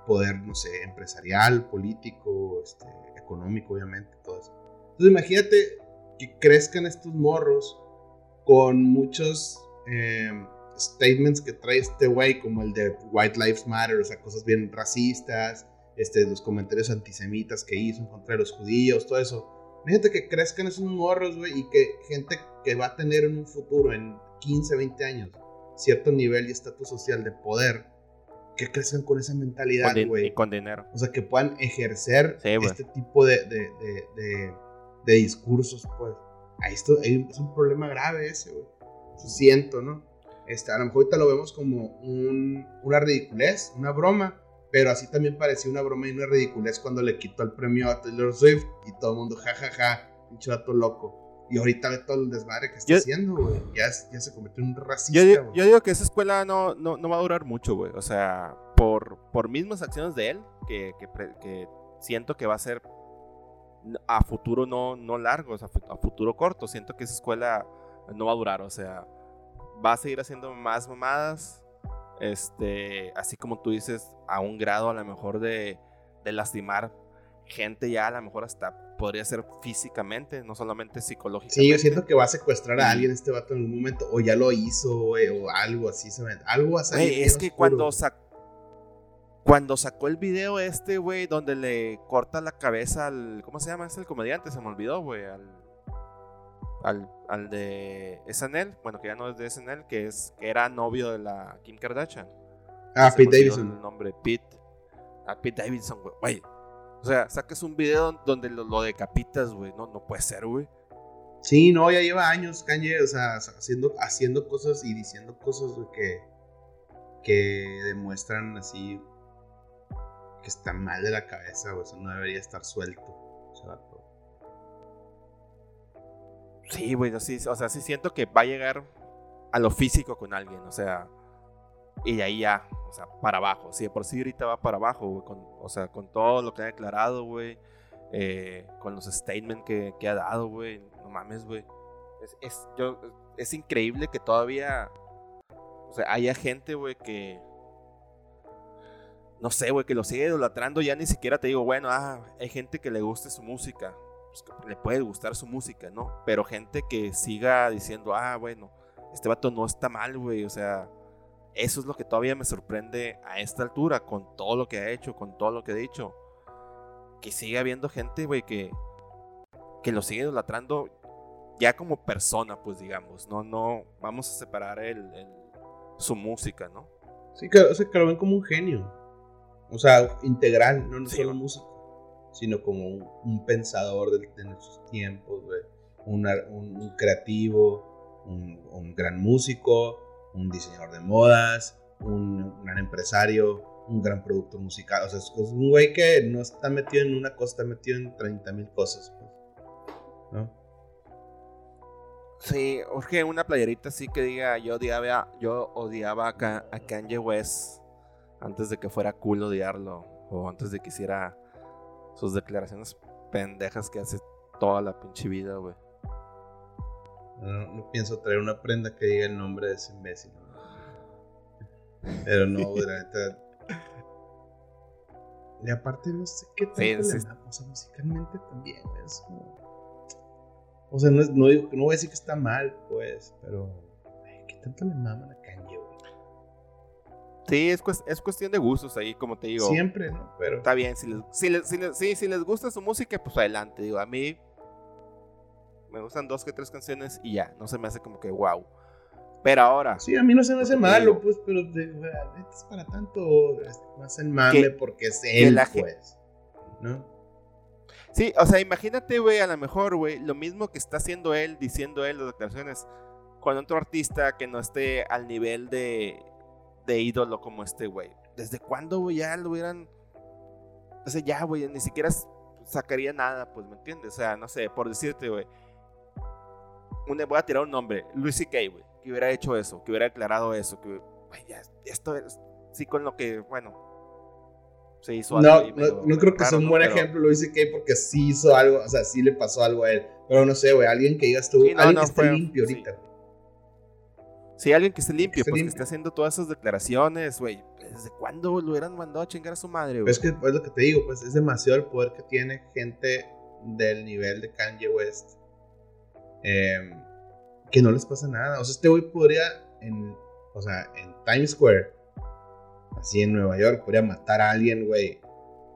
[SPEAKER 2] poder, no sé, empresarial, político, este, económico, obviamente, todo eso. Entonces imagínate que crezcan estos morros con muchos em, statements que trae este güey, como el de White Lives Matter, o sea, cosas bien racistas, este, los comentarios antisemitas que hizo en contra de los judíos, todo eso. Imagínate que crezcan esos morros, güey, y que gente que va a tener en un futuro, en 15, 20 años, cierto nivel y estatus social de poder, que crezcan con esa mentalidad, güey.
[SPEAKER 1] Y con dinero.
[SPEAKER 2] O sea, que puedan ejercer este tipo de, de, de, de, discursos, pues. Ahí esto, es un problema grave ese, güey. Siento, ¿no? Este, a lo mejor ahorita lo vemos como un, una ridiculez, una broma, pero así también parecía una broma y una ridiculez cuando le quitó el premio a Taylor Swift y todo el mundo, jajaja, ja, ja, pinche vato loco. Y ahorita ve todo el desmadre que está haciendo, güey. Ya, ya, se convirtió en un racista,
[SPEAKER 1] yo, yo, digo que esa escuela no, no, no va a durar mucho, güey. O sea, por, por mismas acciones de él, que, que, que, siento que va a ser a futuro no, no largo, o sea, a futuro corto. Siento que esa escuela no va a durar, o sea, va a seguir haciendo más mamadas. Este, así como tú dices, a un grado a lo mejor de, de lastimar gente ya a lo mejor hasta podría ser físicamente, no solamente psicológicamente.
[SPEAKER 2] Sí, yo siento que va a secuestrar a alguien este vato en algún momento, o ya lo hizo, o algo así, se algo así.
[SPEAKER 1] es que cuando, cuando sacó el video este, güey, donde le corta la cabeza al, ¿cómo se llama? Es el comediante, se me olvidó, güey, al, al, al de SNL, bueno, que ya no es de SNL, que, es, que era novio de la Kim Kardashian.
[SPEAKER 2] Ah, Pete Davidson.
[SPEAKER 1] El nombre, Pete. Ah, Pete Davidson, güey. O sea, saques un video donde lo, decapitas, güey. No, no puede ser, güey.
[SPEAKER 2] Sí, no, ya lleva años Kanye, o sea, haciendo, haciendo cosas y diciendo cosas, güey, que, que demuestran así que está mal de la cabeza, güey. O sea, no debería estar suelto.
[SPEAKER 1] Sí, güey, sí, o sea, sí siento que va a llegar a lo físico con alguien, o sea, y de ahí ya, o sea, para abajo. Si de por sí ahorita va para abajo, güey, con, o sea, con todo lo que ha declarado, güey. Eh, con los statements que, ha dado, güey. No mames, güey. Es, yo, es increíble que todavía, o sea, haya gente, güey, que... No sé, güey, que lo sigue idolatrando. Ya ni siquiera te digo, bueno, ah, hay gente que le guste su música. Pues le puede gustar su música, ¿no? Pero gente que siga diciendo, ah, bueno, este vato no está mal, güey. O sea, eso es lo que todavía me sorprende a esta altura, con todo lo que ha hecho, con todo lo que ha dicho. Que sigue habiendo gente, güey, que, que lo sigue idolatrando ya como persona, pues digamos. No, no, vamos a separar el, su música, ¿no?
[SPEAKER 2] Sí, que, o sea, que lo ven como un genio. O sea, integral, no, solo músico, sino como un, pensador de, de, nuestros tiempos, güey. Un, un, creativo, un gran músico, un diseñador de modas, un gran empresario, un gran productor musical. O sea, es un güey que no está metido en una cosa, está metido en 30 mil cosas. Pues, ¿No?
[SPEAKER 1] Sí, urge una playerita así que diga yo odiaba, yo odiaba a, a Kanye West antes de que fuera cool odiarlo. O antes de que hiciera sus declaraciones pendejas que hace toda la pinche vida, güey.
[SPEAKER 2] No, pienso traer una prenda que diga el nombre de ese imbécil. Pero no, la Y aparte no sé qué tanto le O sea, musicalmente también es como... O sea, no, no, digo, no voy a decir que está mal, pues, pero... ¿Qué tanto le maman a Kanye, güey?
[SPEAKER 1] Sí, es, es, cuestión de gustos ahí, como te digo.
[SPEAKER 2] Siempre, ¿no? Pero...
[SPEAKER 1] Está bien, si les, si les, si les, si les gusta su música, pues adelante. Digo, a mí me gustan dos que tres canciones y ya, no se me hace como que wow. Pero ahora.
[SPEAKER 2] Sí, a mí no se me hace malo, pues, pero de, es para tanto. Más en mame porque es él, pues. ¿No?
[SPEAKER 1] Sí, o sea, imagínate, güey, a lo mejor, güey, lo mismo que está haciendo él, diciendo él las declaraciones, con otro artista que no esté al nivel de, de ídolo como este, güey. ¿Desde cuándo, güey, ya lo hubieran. O sea, ya, güey, ni siquiera sacaría nada, pues, ¿me entiendes? O sea, no sé, por decirte, güey voy a tirar un nombre, Luis C.K., güey, que hubiera hecho eso, que hubiera aclarado eso, que, ya, esto es, sí con lo que, bueno, se hizo
[SPEAKER 2] algo. No, no, creo que sea un buen ejemplo Luis C.K. porque sí hizo algo, o sea, sí le pasó algo a él, pero no sé, güey, alguien que digas tú, alguien que esté limpio ahorita,
[SPEAKER 1] Sí, alguien que esté limpio, pues que esté haciendo todas esas declaraciones, güey. ¿Desde cuándo lo hubieran mandado a chingar a su madre, güey?
[SPEAKER 2] Es que es lo que te digo, pues es demasiado el poder que tiene gente del nivel de Kanye West Em, que no les pasa nada. O sea, este güey podría, en, o sea, en Times Square, así en Nueva York, podría matar a alguien, güey,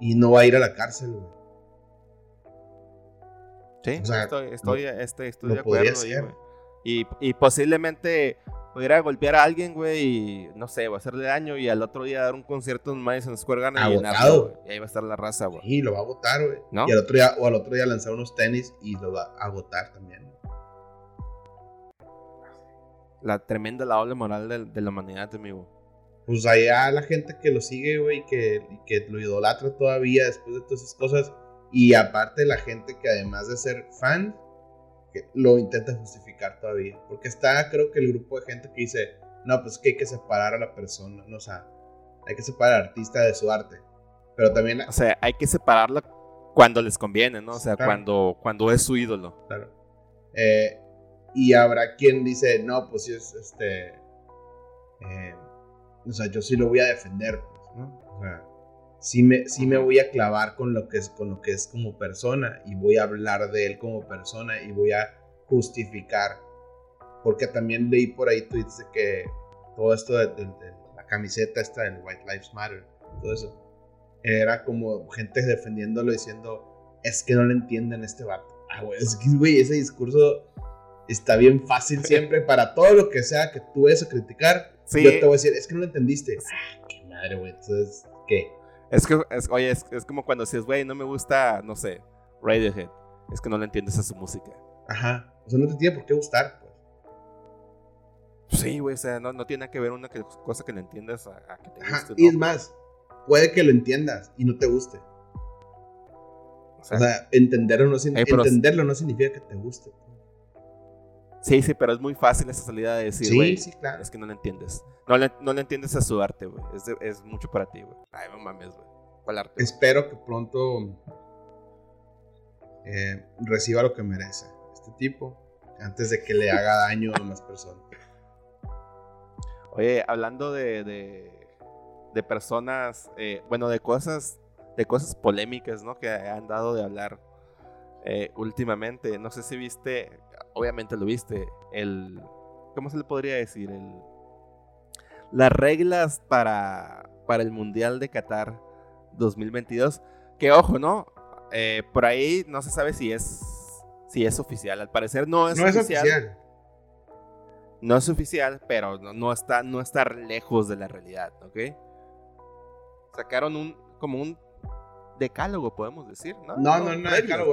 [SPEAKER 2] y no va a ir a la cárcel, güey.
[SPEAKER 1] Sí, estoy, estoy, estoy, estoy de acuerdo. y, y, posiblemente pudiera golpear a alguien, güey, y no sé, va a hacerle daño y al otro día dar un concierto en Madison Square Garden y llenarlo, y ahí va a estar la raza, güey.
[SPEAKER 2] Sí, lo va a agotar, güey. Y al otro día, o al otro día lanzar unos tenis y lo va a agotar también
[SPEAKER 1] la tremenda la doble moral de, la humanidad, amigo.
[SPEAKER 2] Pues allá la gente que lo sigue, güey, que, que lo idolatra todavía después de todas esas cosas. Y aparte la gente que además de ser fan, que lo intenta justificar todavía. Porque está, creo que el grupo de gente que dice, no, pues que hay que separar a la persona, no, o sea, hay que separar al artista de su arte. Pero también...
[SPEAKER 1] O sea, hay que separarlo cuando les conviene, ¿no? O sea, cuando, cuando es su ídolo.
[SPEAKER 2] Claro. Eh, y habrá quien dice, no, pues sí es este. Eh, o sea, yo sí lo voy a defender, pues, ¿no? O sea, sí me, sí me voy a clavar con lo, que es, con lo que es como persona y voy a hablar de él como persona y voy a justificar. Porque también leí por ahí tweets de que todo esto de, la camiseta esta del White Lives Matter, todo eso, era como gente defendiéndolo diciendo, es que no le entienden este vato. Ah, es que, güey, ese discurso está bien fácil siempre para todo lo que sea que tú vayas a criticar. Yo te voy a decir, es que no lo entendiste. Ah, qué madre, güey. Entonces, ¿qué?
[SPEAKER 1] Es que, es, oye, es, es, como cuando dices, güey, no me gusta, no sé, Radiohead. Es que no le entiendes a su música.
[SPEAKER 2] Ajá. O sea, no te tiene por qué gustar, pues.
[SPEAKER 1] Sí, güey, o sea, no, no tiene que ver una cosa que no entiendas a, que te
[SPEAKER 2] guste. Y es más, puede que lo entiendas y no te guste. O sea, entenderlo, no, entenderlo no significa que te guste.
[SPEAKER 1] Sí, sí, pero es muy fácil esa salida de decir, güey, sí, sí, claro. es que no le entiendes. No le, no le entiendes a su arte, güey. Es, es, mucho para ti, güey. Ay, no mames, güey. ¿Cuál arte?
[SPEAKER 2] Espero que pronto eh, reciba lo que merece este tipo antes de que le haga daño a más personas.
[SPEAKER 1] Oye, hablando de, de, de personas, eh, bueno, de cosas, de cosas polémicas, ¿no? Que han dado de hablar eh, últimamente. No sé si viste, obviamente lo viste, el, ¿cómo se le podría decir? El, las reglas para, para el Mundial de Qatar 2022. Que ojo, ¿no? Eh, por ahí no se sabe si es, si es oficial. Al parecer no es
[SPEAKER 2] no
[SPEAKER 1] oficial.
[SPEAKER 2] es oficial.
[SPEAKER 1] No es oficial, pero no, no está, no está lejos de la realidad, ¿ok? Sacaron un, como un decálogo, podemos decir, ¿no?
[SPEAKER 2] No, no, no,
[SPEAKER 1] ¿no?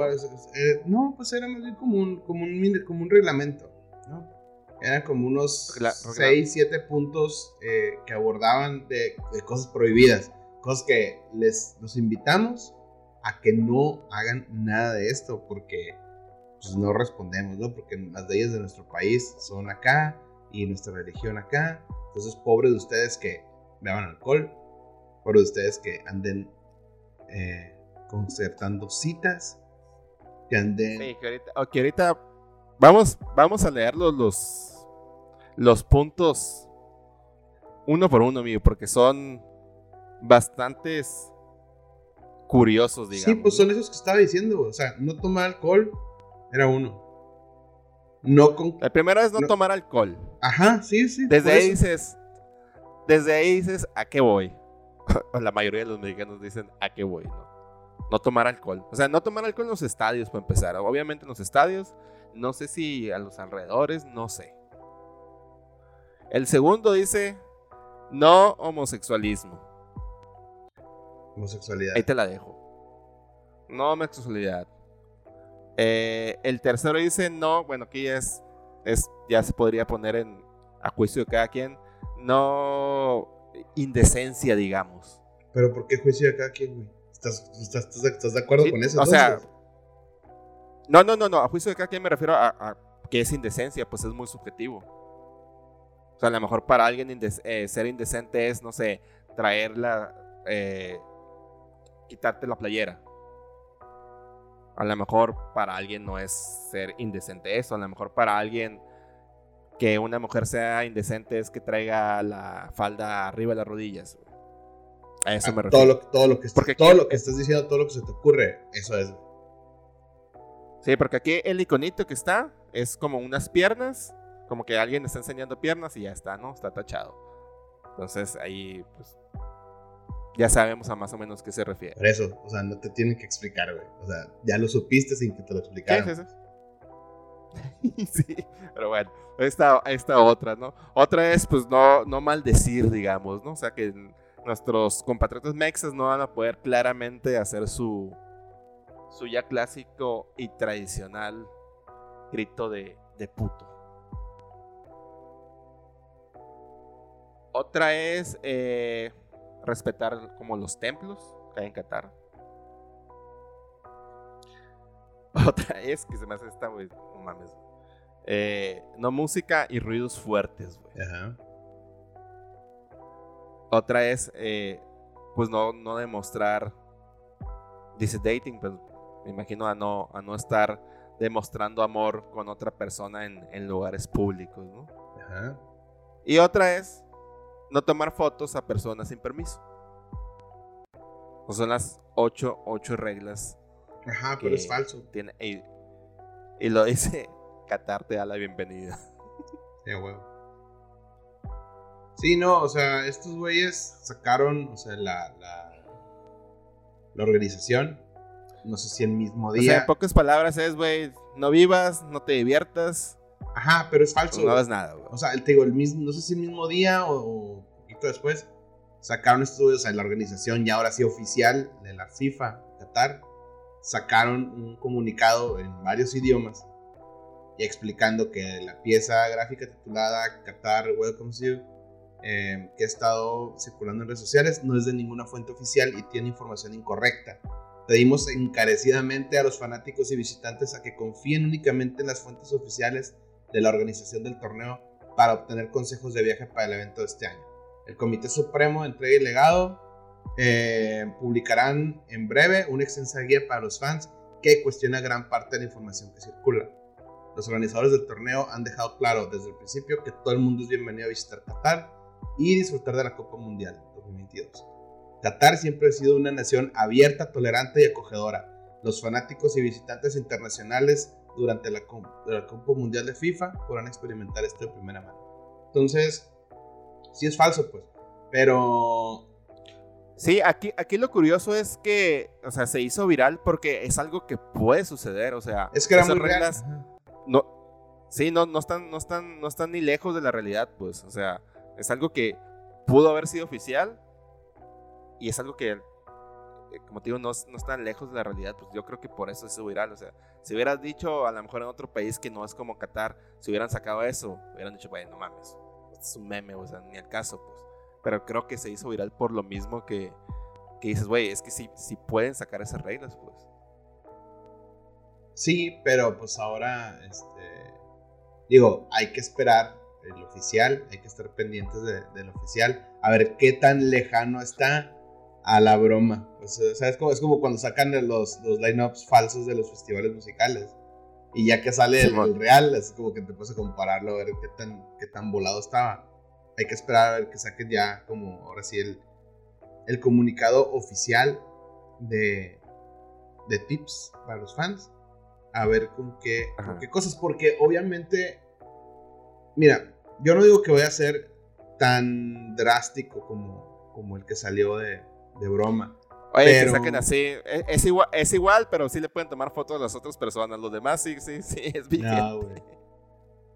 [SPEAKER 2] es- es- eh, no, pues era más bien como un, como un, como un reglamento, ¿no? Eran como unos
[SPEAKER 1] Regla-
[SPEAKER 2] 6, 7 puntos eh, que abordaban de, de cosas prohibidas. Cosas que les los invitamos a que no hagan nada de esto porque pues, no respondemos, ¿no? Porque las leyes de nuestro país son acá y nuestra religión acá. Entonces, pobres de ustedes que beban alcohol, pobres de ustedes que anden eh, concertando citas, que anden...
[SPEAKER 1] Sí, que ahorita, ok, ahorita vamos, vamos a leer los, los, los puntos uno por uno, amigo, porque son bastantes curiosos, digamos.
[SPEAKER 2] Sí, pues son esos que estaba diciendo, o sea, no tomar alcohol era uno. No con...
[SPEAKER 1] La primera es no,
[SPEAKER 2] no-
[SPEAKER 1] tomar alcohol.
[SPEAKER 2] Ajá, sí, sí.
[SPEAKER 1] Desde ahí dices, desde ahí dices, ¿a qué voy? La mayoría de los mexicanos dicen, ¿a qué voy? No, no tomar alcohol. O sea, no tomar alcohol en los estadios, para empezar. Obviamente en los estadios, no sé si a los alrededores, no sé. El segundo dice, no homosexualismo.
[SPEAKER 2] Homosexualidad.
[SPEAKER 1] Ahí te la dejo. No homosexualidad. Eh, el tercero dice no, bueno, aquí ya es, es, ya se podría poner en a juicio de cada quien. No indecencia, digamos.
[SPEAKER 2] Pero ¿por qué juicio de cada quien, güey? ¿Estás, estás, estás, de- estás de acuerdo
[SPEAKER 1] Sí,
[SPEAKER 2] con eso?
[SPEAKER 1] o sea? No, no, no, no. A juicio de cada quien me refiero a, a que es indecencia, pues es muy subjetivo. O sea, a lo mejor para alguien indes- eh, ser indecente es, no sé, traerla, eh, quitarte la playera. A lo mejor para alguien no es ser indecente eso. A lo mejor para alguien que una mujer sea indecente es que traiga la falda arriba de las rodillas. güey. A eso me refiero.
[SPEAKER 2] todo, lo, todo, lo que
[SPEAKER 1] Porque
[SPEAKER 2] todo
[SPEAKER 1] aquí-
[SPEAKER 2] lo que estás diciendo, todo lo que se te ocurre, eso es.
[SPEAKER 1] Sí, porque aquí el iconito que está es como unas piernas, como que alguien está enseñando piernas y ya está, ¿no? Está tachado. Entonces ahí, pues, ya sabemos a más o menos qué se refiere.
[SPEAKER 2] Por eso, o sea, no te tienen que explicar, güey. O sea, ya lo supiste sin que te lo
[SPEAKER 1] Sí,
[SPEAKER 2] explicaran.
[SPEAKER 1] sí, sí. pero bueno, esta, esta otra, ¿no? Otra es, pues, no, no maldecir, digamos, ¿no? O sea, que nuestros compatriotas mexas no van a poder claramente hacer su, su ya clásico y tradicional grito de, de puto. Otra es eh, respetar como los templos que hay en Qatar. Otra es que se me hace esta, güey, no mames. Eh, no música y ruidos fuertes, güey.
[SPEAKER 2] Ajá.
[SPEAKER 1] Otra es, eh, pues no, no demostrar, dice dating, pues me imagino a no, a no estar demostrando amor con otra persona en, en lugares públicos, ¿no?
[SPEAKER 2] Ajá.
[SPEAKER 1] Y otra es no tomar fotos a personas sin permiso. Son las ocho, ocho reglas
[SPEAKER 2] Ajá, pero es falso.
[SPEAKER 1] tiene. Y, y lo dice Qatar te da la bienvenida.
[SPEAKER 2] Sí, a huevo. Sí, no, o sea, estos güeyes sacaron, o sea, la, la, la organización, no sé si el mismo
[SPEAKER 1] O sea,
[SPEAKER 2] día.
[SPEAKER 1] en pocas palabras es, güey, no vivas, no te diviertas,
[SPEAKER 2] Ajá, pero es falso.
[SPEAKER 1] no hagas nada, güey.
[SPEAKER 2] O sea, te digo, el mismo, no sé si el mismo día o, o poquito después, sacaron estos o sea, la organización ya ahora sí oficial de la FIFA, Qatar, sacaron un comunicado en varios idiomas y explicando que la pieza gráfica titulada Qatar Welcomes You, eh, que ha estado circulando en redes sociales, no es de ninguna fuente oficial y tiene información incorrecta. Pedimos encarecidamente a los fanáticos y visitantes a que confíen únicamente en las fuentes oficiales de la organización del torneo para obtener consejos de viaje para el evento de este año. El Comité Supremo Entrega y Legado eh, publicarán en breve una extensa guía para los fans que cuestiona gran parte de la información que circula. Los organizadores del torneo han dejado claro desde el principio que todo el mundo es bienvenido a visitar Qatar y disfrutar de la Copa Mundial 2022. Qatar siempre ha sido una nación abierta, tolerante y acogedora. Los fanáticos y visitantes internacionales durante la, la Copa Mundial de FIFA podrán experimentar esto de primera mano. Entonces, sí es falso, pues. Pero
[SPEAKER 1] Sí, aquí, aquí lo curioso es que, o sea, se hizo viral porque es algo que puede suceder, o sea,
[SPEAKER 2] es que era
[SPEAKER 1] esas
[SPEAKER 2] muy
[SPEAKER 1] reglas no, sí, no, no están, no están, no están ni lejos de la realidad, pues, o sea, es algo que pudo haber sido oficial y es algo que, eh, como te digo, no, es- no están lejos de la realidad, pues yo creo que por eso se hizo viral, o sea, si hubieras dicho a lo mejor en otro país que no es como Qatar, si hubieran sacado eso, hubieran dicho, bueno, no mames, es un meme, o sea, ni el caso, pues, pero creo que se hizo viral por lo mismo que, que dices, güey, es que sí, sí pueden sacar esas reglas, pues.
[SPEAKER 2] Sí, pero pues ahora, este, digo, hay que esperar el oficial, hay que estar pendientes de- del oficial, a ver qué tan lejano está a la broma. Pues, o sea, es como, es como cuando sacan los, los lineups falsos de los festivales musicales. Y ya que sale el real, es como que te puedes compararlo, a ver qué tan, qué tan volado estaba. Hay que esperar a ver que saquen ya como ahora sí el, el comunicado oficial de, de tips para los fans. A ver con qué, con qué cosas. Porque obviamente, mira, yo no digo que vaya a ser tan drástico como, como el que salió de, de broma.
[SPEAKER 1] Oye,
[SPEAKER 2] Pero-
[SPEAKER 1] que saquen así. Es, es igual, es igual, pero sí le pueden tomar fotos a las otras personas. Los demás sí, sí, sí, es.
[SPEAKER 2] No, güey.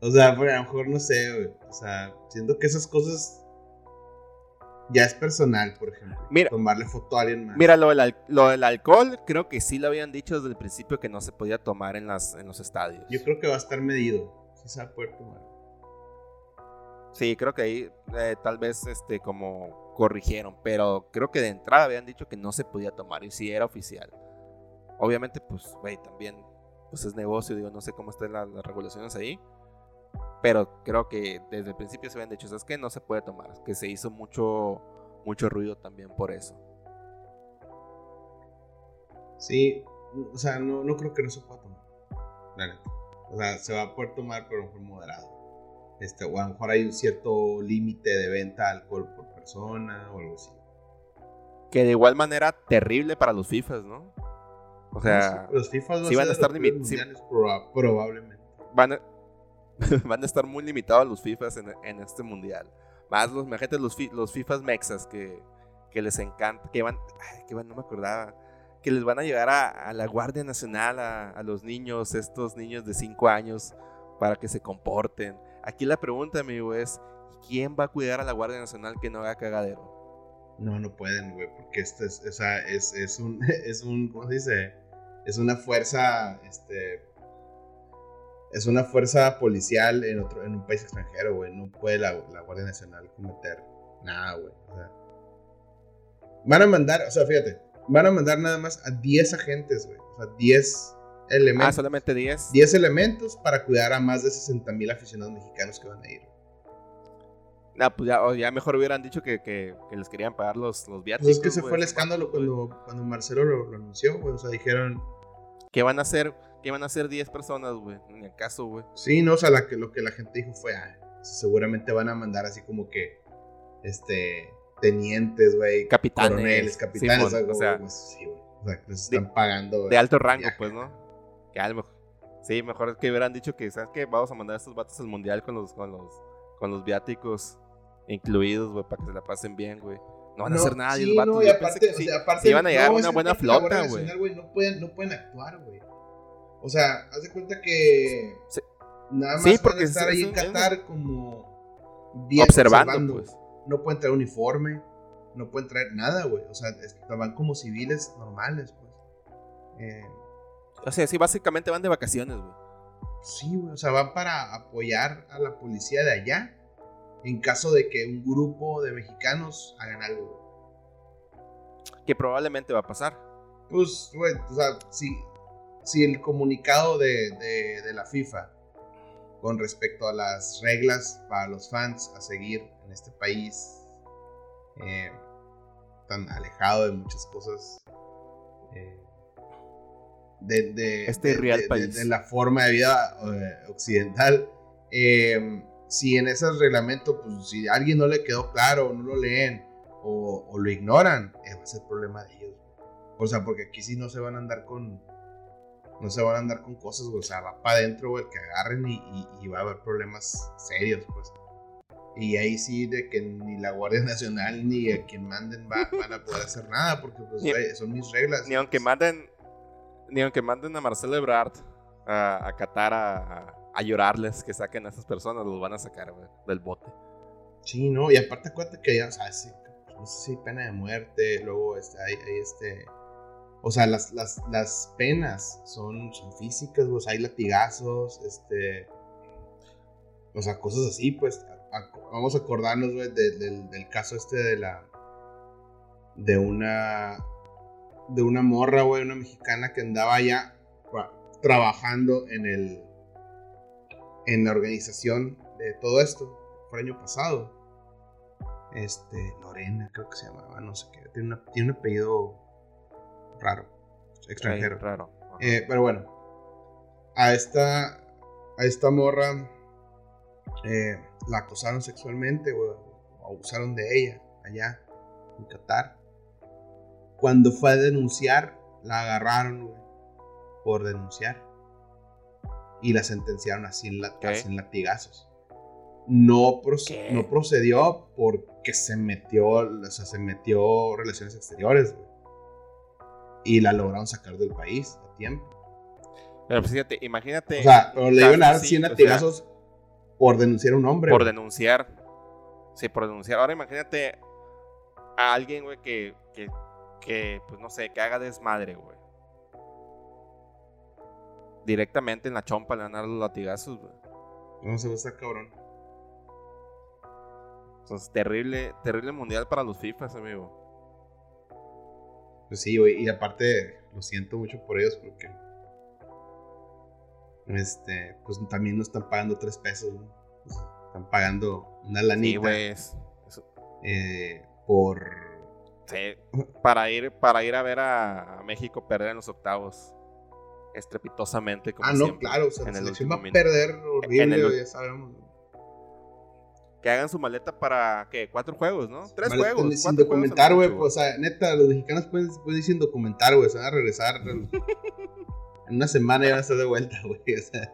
[SPEAKER 2] O sea, pues, a lo mejor no sé, güey. O sea, siento que esas cosas ya es personal, por ejemplo.
[SPEAKER 1] Mira-
[SPEAKER 2] Tomarle foto a alguien más.
[SPEAKER 1] Mira, lo del, al- lo del alcohol, creo que sí lo habían dicho desde el principio que no se podía tomar en, las, en los estadios.
[SPEAKER 2] Yo creo que va a estar medido. Sí se va a poder tomar.
[SPEAKER 1] Sí, creo que ahí eh, tal vez este como corrigieron, pero creo que de entrada habían dicho que no se podía tomar y sí era oficial. Obviamente, pues, güey, también pues es negocio, digo, no sé cómo están la- las regulaciones ahí, pero creo que desde el principio se habían dicho, ¿sabes qué? No se puede tomar, que se hizo mucho, mucho ruido también por eso.
[SPEAKER 2] Sí, o sea, no, no creo que no se pueda tomar. La neta. O sea, se va a poder tomar, pero a lo mejor moderado. Este, o a lo mejor hay un cierto límite de venta de alcohol por persona o algo así.
[SPEAKER 1] Que de igual manera terrible para los FIFAs, ¿no? O sea,
[SPEAKER 2] los FIFA
[SPEAKER 1] sí van a estar limit- sí.
[SPEAKER 2] probablemente.
[SPEAKER 1] van a, van a estar muy limitados los FIFAs en, este mundial. Más los, imagínate los, los FIFAs mexas que, les encanta, que van, que van, no me acordaba, que les van a llevar a, la Guardia Nacional, a, los niños, estos niños de 5 años, para que se comporten. Aquí la pregunta, amigo, es, ¿quién va a cuidar a la Guardia Nacional que no haga cagadero?
[SPEAKER 2] No, no pueden, güey, porque esto es, o sea, es, es un, es un, ¿cómo se dice? Es una fuerza, este, es una fuerza policial en otro, en un país extranjero, güey. No puede la, la Guardia Nacional cometer nada, güey. O sea, van a mandar, o sea, fíjate, van a mandar nada más a 10 agentes, güey. O sea, 10
[SPEAKER 1] Ah,
[SPEAKER 2] elementos.
[SPEAKER 1] solamente 10.
[SPEAKER 2] 10 elementos para cuidar a más de 60 mil aficionados mexicanos que van a ir.
[SPEAKER 1] Nah, pues ya, ya mejor hubieran dicho que, que- que les querían pagar los, los viáticos.
[SPEAKER 2] Pues es que se
[SPEAKER 1] güey.
[SPEAKER 2] fue el escándalo cuando, cuando Marcelo lo, lo anunció, güey. O sea, dijeron,
[SPEAKER 1] ¿Qué van a hacer? ¿Qué van a hacer 10 personas, güey? Ni acaso, güey.
[SPEAKER 2] Sí, no, o sea, la que, lo que la gente dijo fue, ah, seguramente van a mandar así como que, este, tenientes, güey,
[SPEAKER 1] Capitanes,
[SPEAKER 2] coroneles, capitanes,
[SPEAKER 1] Simón,
[SPEAKER 2] o
[SPEAKER 1] o
[SPEAKER 2] sea,
[SPEAKER 1] sea,
[SPEAKER 2] pues, sí, güey, o sea, que les están pagando, güey,
[SPEAKER 1] De alto rango,
[SPEAKER 2] viaje.
[SPEAKER 1] pues, ¿no? Que a lo mejor. Sí, mejor que hubieran dicho que, ¿sabes qué? Vamos a mandar a estos vatos al mundial con los, con los, con los viáticos incluidos, güey, para que se la pasen bien, güey. No van a hacer nada, y
[SPEAKER 2] sí,
[SPEAKER 1] los vatos.
[SPEAKER 2] no, y aparte,
[SPEAKER 1] que
[SPEAKER 2] o
[SPEAKER 1] sí,
[SPEAKER 2] sea, aparte,
[SPEAKER 1] sí iban a llegar
[SPEAKER 2] no,
[SPEAKER 1] una
[SPEAKER 2] es
[SPEAKER 1] buena
[SPEAKER 2] que
[SPEAKER 1] flota, güey.
[SPEAKER 2] No pueden, no pueden actuar, güey. O sea, haz de cuenta que
[SPEAKER 1] Sí.
[SPEAKER 2] nada más
[SPEAKER 1] Sí, porque
[SPEAKER 2] estar
[SPEAKER 1] es-
[SPEAKER 2] ahí en Qatar como bien
[SPEAKER 1] Observando, pues.
[SPEAKER 2] No pueden traer uniforme, no pueden traer nada, güey. O sea, van como civiles normales, pues. Eh,
[SPEAKER 1] O sea, sí, básicamente van de vacaciones, güey.
[SPEAKER 2] sí, güey. O sea, van para apoyar a la policía de allá en caso de que un grupo de mexicanos hagan algo. güey.
[SPEAKER 1] Que probablemente va a pasar.
[SPEAKER 2] Pues, güey, o sea, si, si el comunicado de, de- de la FIFA con respecto a las reglas para los fans a seguir en este país eh, tan alejado de muchas cosas eh, de, de-
[SPEAKER 1] Este
[SPEAKER 2] de-
[SPEAKER 1] real
[SPEAKER 2] de-
[SPEAKER 1] país.
[SPEAKER 2] de la forma de vida eh, occidental eh, si en ese reglamento pues si a alguien no le quedó claro no lo leen o, o lo ignoran eh, va a ser problema de ellos o sea, porque aquí sí no se van a andar con. No se van a andar con cosas, güey. O sea, va para adentro, güey, que agarren y, y- y va a haber problemas serios, pues. Y ahí sí, de que ni la Guardia Nacional ni a quien manden va, van a poder hacer nada, porque pues,
[SPEAKER 1] Ni-
[SPEAKER 2] son mis reglas.
[SPEAKER 1] Ni aunque manden, ni aunque manden a Marcelo Ebrard a, a Qatar a, a- a llorarles que saquen a esas personas, los van a sacar, del bote.
[SPEAKER 2] Sí, ¿no? Y aparte acuérdate que ya, o sea, sí, no sé si pena de muerte, luego este, hay, hay este... O sea, las, las, las penas son, físicas, sea, hay latigazos, este... O sea, cosas así, pues. vamos a acordarnos, güey, de- del, del caso este de la... De una... De una morra, güey, una mexicana que andaba tra- trabajando en el... En la organización de todo esto. Fue el año pasado este, Lorena, creo que se llamaba, no sé qué. Tiene, una- tiene un apellido raro, extranjero.
[SPEAKER 1] Raro.
[SPEAKER 2] Eh, pero bueno, a esta, a esta morra eh, la acosaron sexualmente, o abusaron de ella allá en Qatar. Cuando fue a denunciar, la agarraron, güey, por denunciar. Y la sentenciaron así en, la, así en latigazos. No, no procedió porque se metió, o sea, se metió relaciones exteriores, güey. Y la lograron sacar del país a tiempo.
[SPEAKER 1] Pero pues fíjate, imagínate.
[SPEAKER 2] O sea, pero le iban a dar
[SPEAKER 1] Sí,
[SPEAKER 2] 100
[SPEAKER 1] o sea,
[SPEAKER 2] latigazos por denunciar a un hombre.
[SPEAKER 1] por
[SPEAKER 2] güey.
[SPEAKER 1] denunciar. Sí, por denunciar. Ahora imagínate a alguien, güey, que, que, que, pues no sé, que haga desmadre, güey. Directamente en la chompa le van a dar los latigazos, güey.
[SPEAKER 2] No se está cabrón.
[SPEAKER 1] Entonces, terrible, terrible mundial para los FIFAs, amigo.
[SPEAKER 2] Pues sí. Y aparte, lo siento mucho por ellos porque. Este, pues también no están pagando tres pesos, ¿no? Están pagando una
[SPEAKER 1] Sí,
[SPEAKER 2] lanita
[SPEAKER 1] es-
[SPEAKER 2] eh, por.
[SPEAKER 1] sí, para ir, para ir a ver a, a México perder en los octavos. Estrepitosamente, como
[SPEAKER 2] ah, no,
[SPEAKER 1] siempre,
[SPEAKER 2] claro, o sea,
[SPEAKER 1] en
[SPEAKER 2] la
[SPEAKER 1] el
[SPEAKER 2] selección va a perder horrible,
[SPEAKER 1] el-
[SPEAKER 2] ya sabemos.
[SPEAKER 1] Que hagan su maleta para, ¿qué? Cuatro juegos, ¿no? Tres juegos.
[SPEAKER 2] Sin documentar, güey, pues, o sea, neta, los mexicanos pueden, pueden ir sin documentar, güey, se van a regresar. en una semana ya van a estar de vuelta, güey, o sea.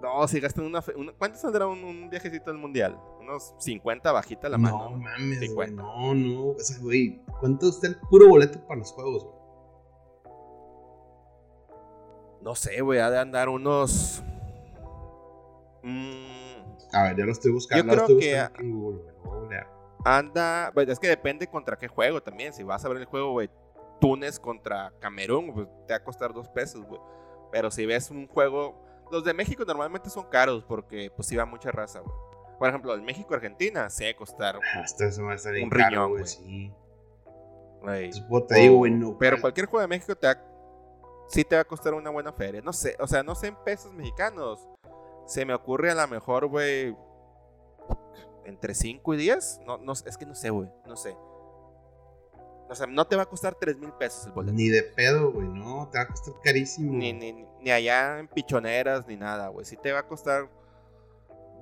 [SPEAKER 1] No, si gastan una, una- ¿Cuánto saldrá un, un viajecito al mundial? Unos 50 bajita la mano.
[SPEAKER 2] No mames, güey.
[SPEAKER 1] 50.
[SPEAKER 2] No, no. O sea, güey, ¿cuánto está el puro boleto para los juegos, güey?
[SPEAKER 1] No sé, güey, ha de andar unos. Mm,
[SPEAKER 2] A ver, ya lo estoy buscando.
[SPEAKER 1] Yo creo
[SPEAKER 2] estoy
[SPEAKER 1] que-
[SPEAKER 2] buscando aquí en Google, güey. Lo voy a googlear.
[SPEAKER 1] anda. Pues es que depende contra qué juego también. Si vas a ver el juego, güey, Túnez contra Camerún, pues te va a costar dos pesos, güey. Pero si ves un juego. Los de México normalmente son caros porque, pues, iba mucha raza, güey. Por ejemplo, el México-Argentina se va a costar.
[SPEAKER 2] Ah, Hasta eso va a estar
[SPEAKER 1] Un riñón,
[SPEAKER 2] güey.
[SPEAKER 1] güey.
[SPEAKER 2] Sí. te digo, güey, no.
[SPEAKER 1] Pero cualquier juego de México te va, sí te va a costar una buena feria. No sé, o sea, no sé en pesos mexicanos. Se me ocurre a lo mejor, güey, entre 5 y 10. No, no, es que no sé, güey, no sé. O sea, no te va a costar 3 mil pesos el boleto.
[SPEAKER 2] Ni de pedo, güey, no. Te va a costar carísimo.
[SPEAKER 1] Ni, ni, ni allá en pichoneras ni nada, güey. Sí te va a costar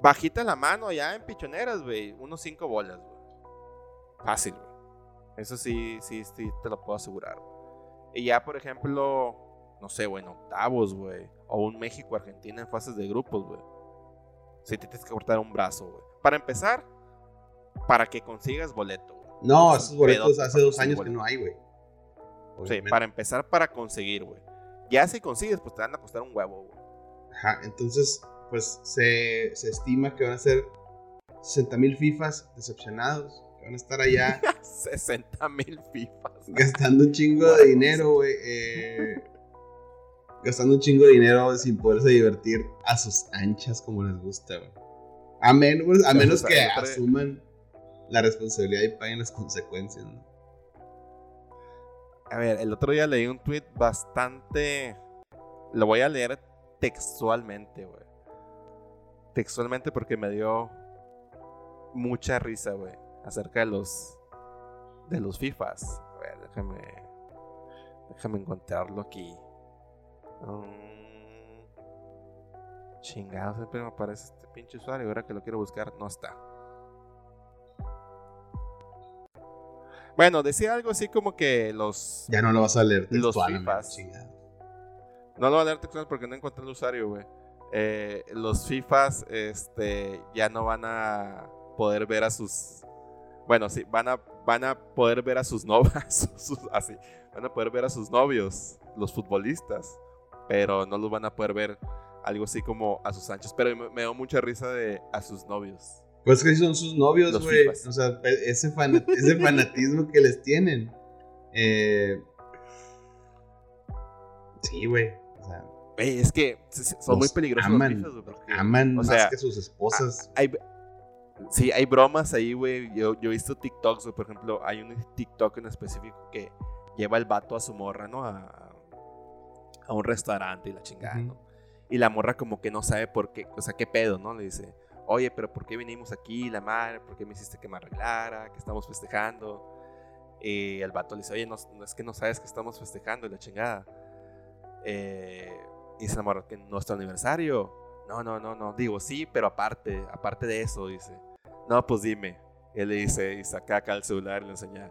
[SPEAKER 1] bajita la mano allá en pichoneras, güey. Unos 5 bolas, güey. Fácil, güey. Eso sí, sí, sí, te lo puedo asegurar. Y ya, por ejemplo, no sé, güey, en octavos, güey. O un México-Argentina en fases de grupos, güey. Sí te tienes que cortar un brazo, güey. Para empezar, para que consigas boleto, güey.
[SPEAKER 2] No,
[SPEAKER 1] Es
[SPEAKER 2] esos boletos
[SPEAKER 1] pedote
[SPEAKER 2] hace dos años que no hay, güey.
[SPEAKER 1] Sí, para empezar, para conseguir, güey. Ya si consigues, pues te van a costar un huevo, güey.
[SPEAKER 2] Ajá, entonces, pues se, se estima que van a ser 60 mil FIFAs decepcionados. Que van a estar allá
[SPEAKER 1] 60 mil FIFAs.
[SPEAKER 2] gastando un chingo de dinero, güey. eh, gastando un chingo de dinero sin poderse divertir a sus anchas como les gusta, güey. A menos, a menos que asuman la responsabilidad y paguen las consecuencias, ¿no?
[SPEAKER 1] A ver, el otro día leí un tweet bastante. Lo voy a leer textualmente, güey. Textualmente porque me dio mucha risa, güey. Acerca de los. De los FIFAs. A ver, déjame. Déjame encontrarlo aquí. Mm, chingado, siempre me aparece este pinche usuario. Ahora que lo quiero buscar, no está. Bueno, decía algo así como que los.
[SPEAKER 2] Ya no lo vas a leer
[SPEAKER 1] Los
[SPEAKER 2] textualmente,
[SPEAKER 1] FIFAs. No lo voy a leer textual porque no encontré el usuario, güey. eh, los FIFAs este, ya no van a poder ver a sus. Bueno, sí, van a, van a poder ver a sus novias. así, van a poder ver a sus novios, los futbolistas. Pero no los van a poder ver algo así como a sus anchos. Pero me, dio mucha risa de a sus novios.
[SPEAKER 2] Pues que son sus novios, güey. O sea, ese, ese fanatismo que les tienen. Eh... Sí, güey. O sea,
[SPEAKER 1] es que son muy peligrosos
[SPEAKER 2] aman, los aman más que sus esposas.
[SPEAKER 1] Hay, sí, hay bromas ahí, güey. Yo, yo he visto TikToks, por ejemplo, hay un TikTok en específico que lleva el vato a su morra, ¿no? A, a un restaurante y la chingada, ¿no? Y la morra como que no sabe por qué, o sea, qué pedo, ¿no? Le dice, oye, pero ¿por qué vinimos aquí, la madre? ¿Por qué me hiciste que me arreglara? Que estamos festejando. Y el vato le dice, oye, no, no es que no sabes que estamos festejando y la chingada. Eh, y se enamoró que nuestro aniversario. No, no, no, no. Digo, sí, pero aparte, aparte de eso, dice. No, pues dime. Él le dice, y saca acá el celular y le enseña.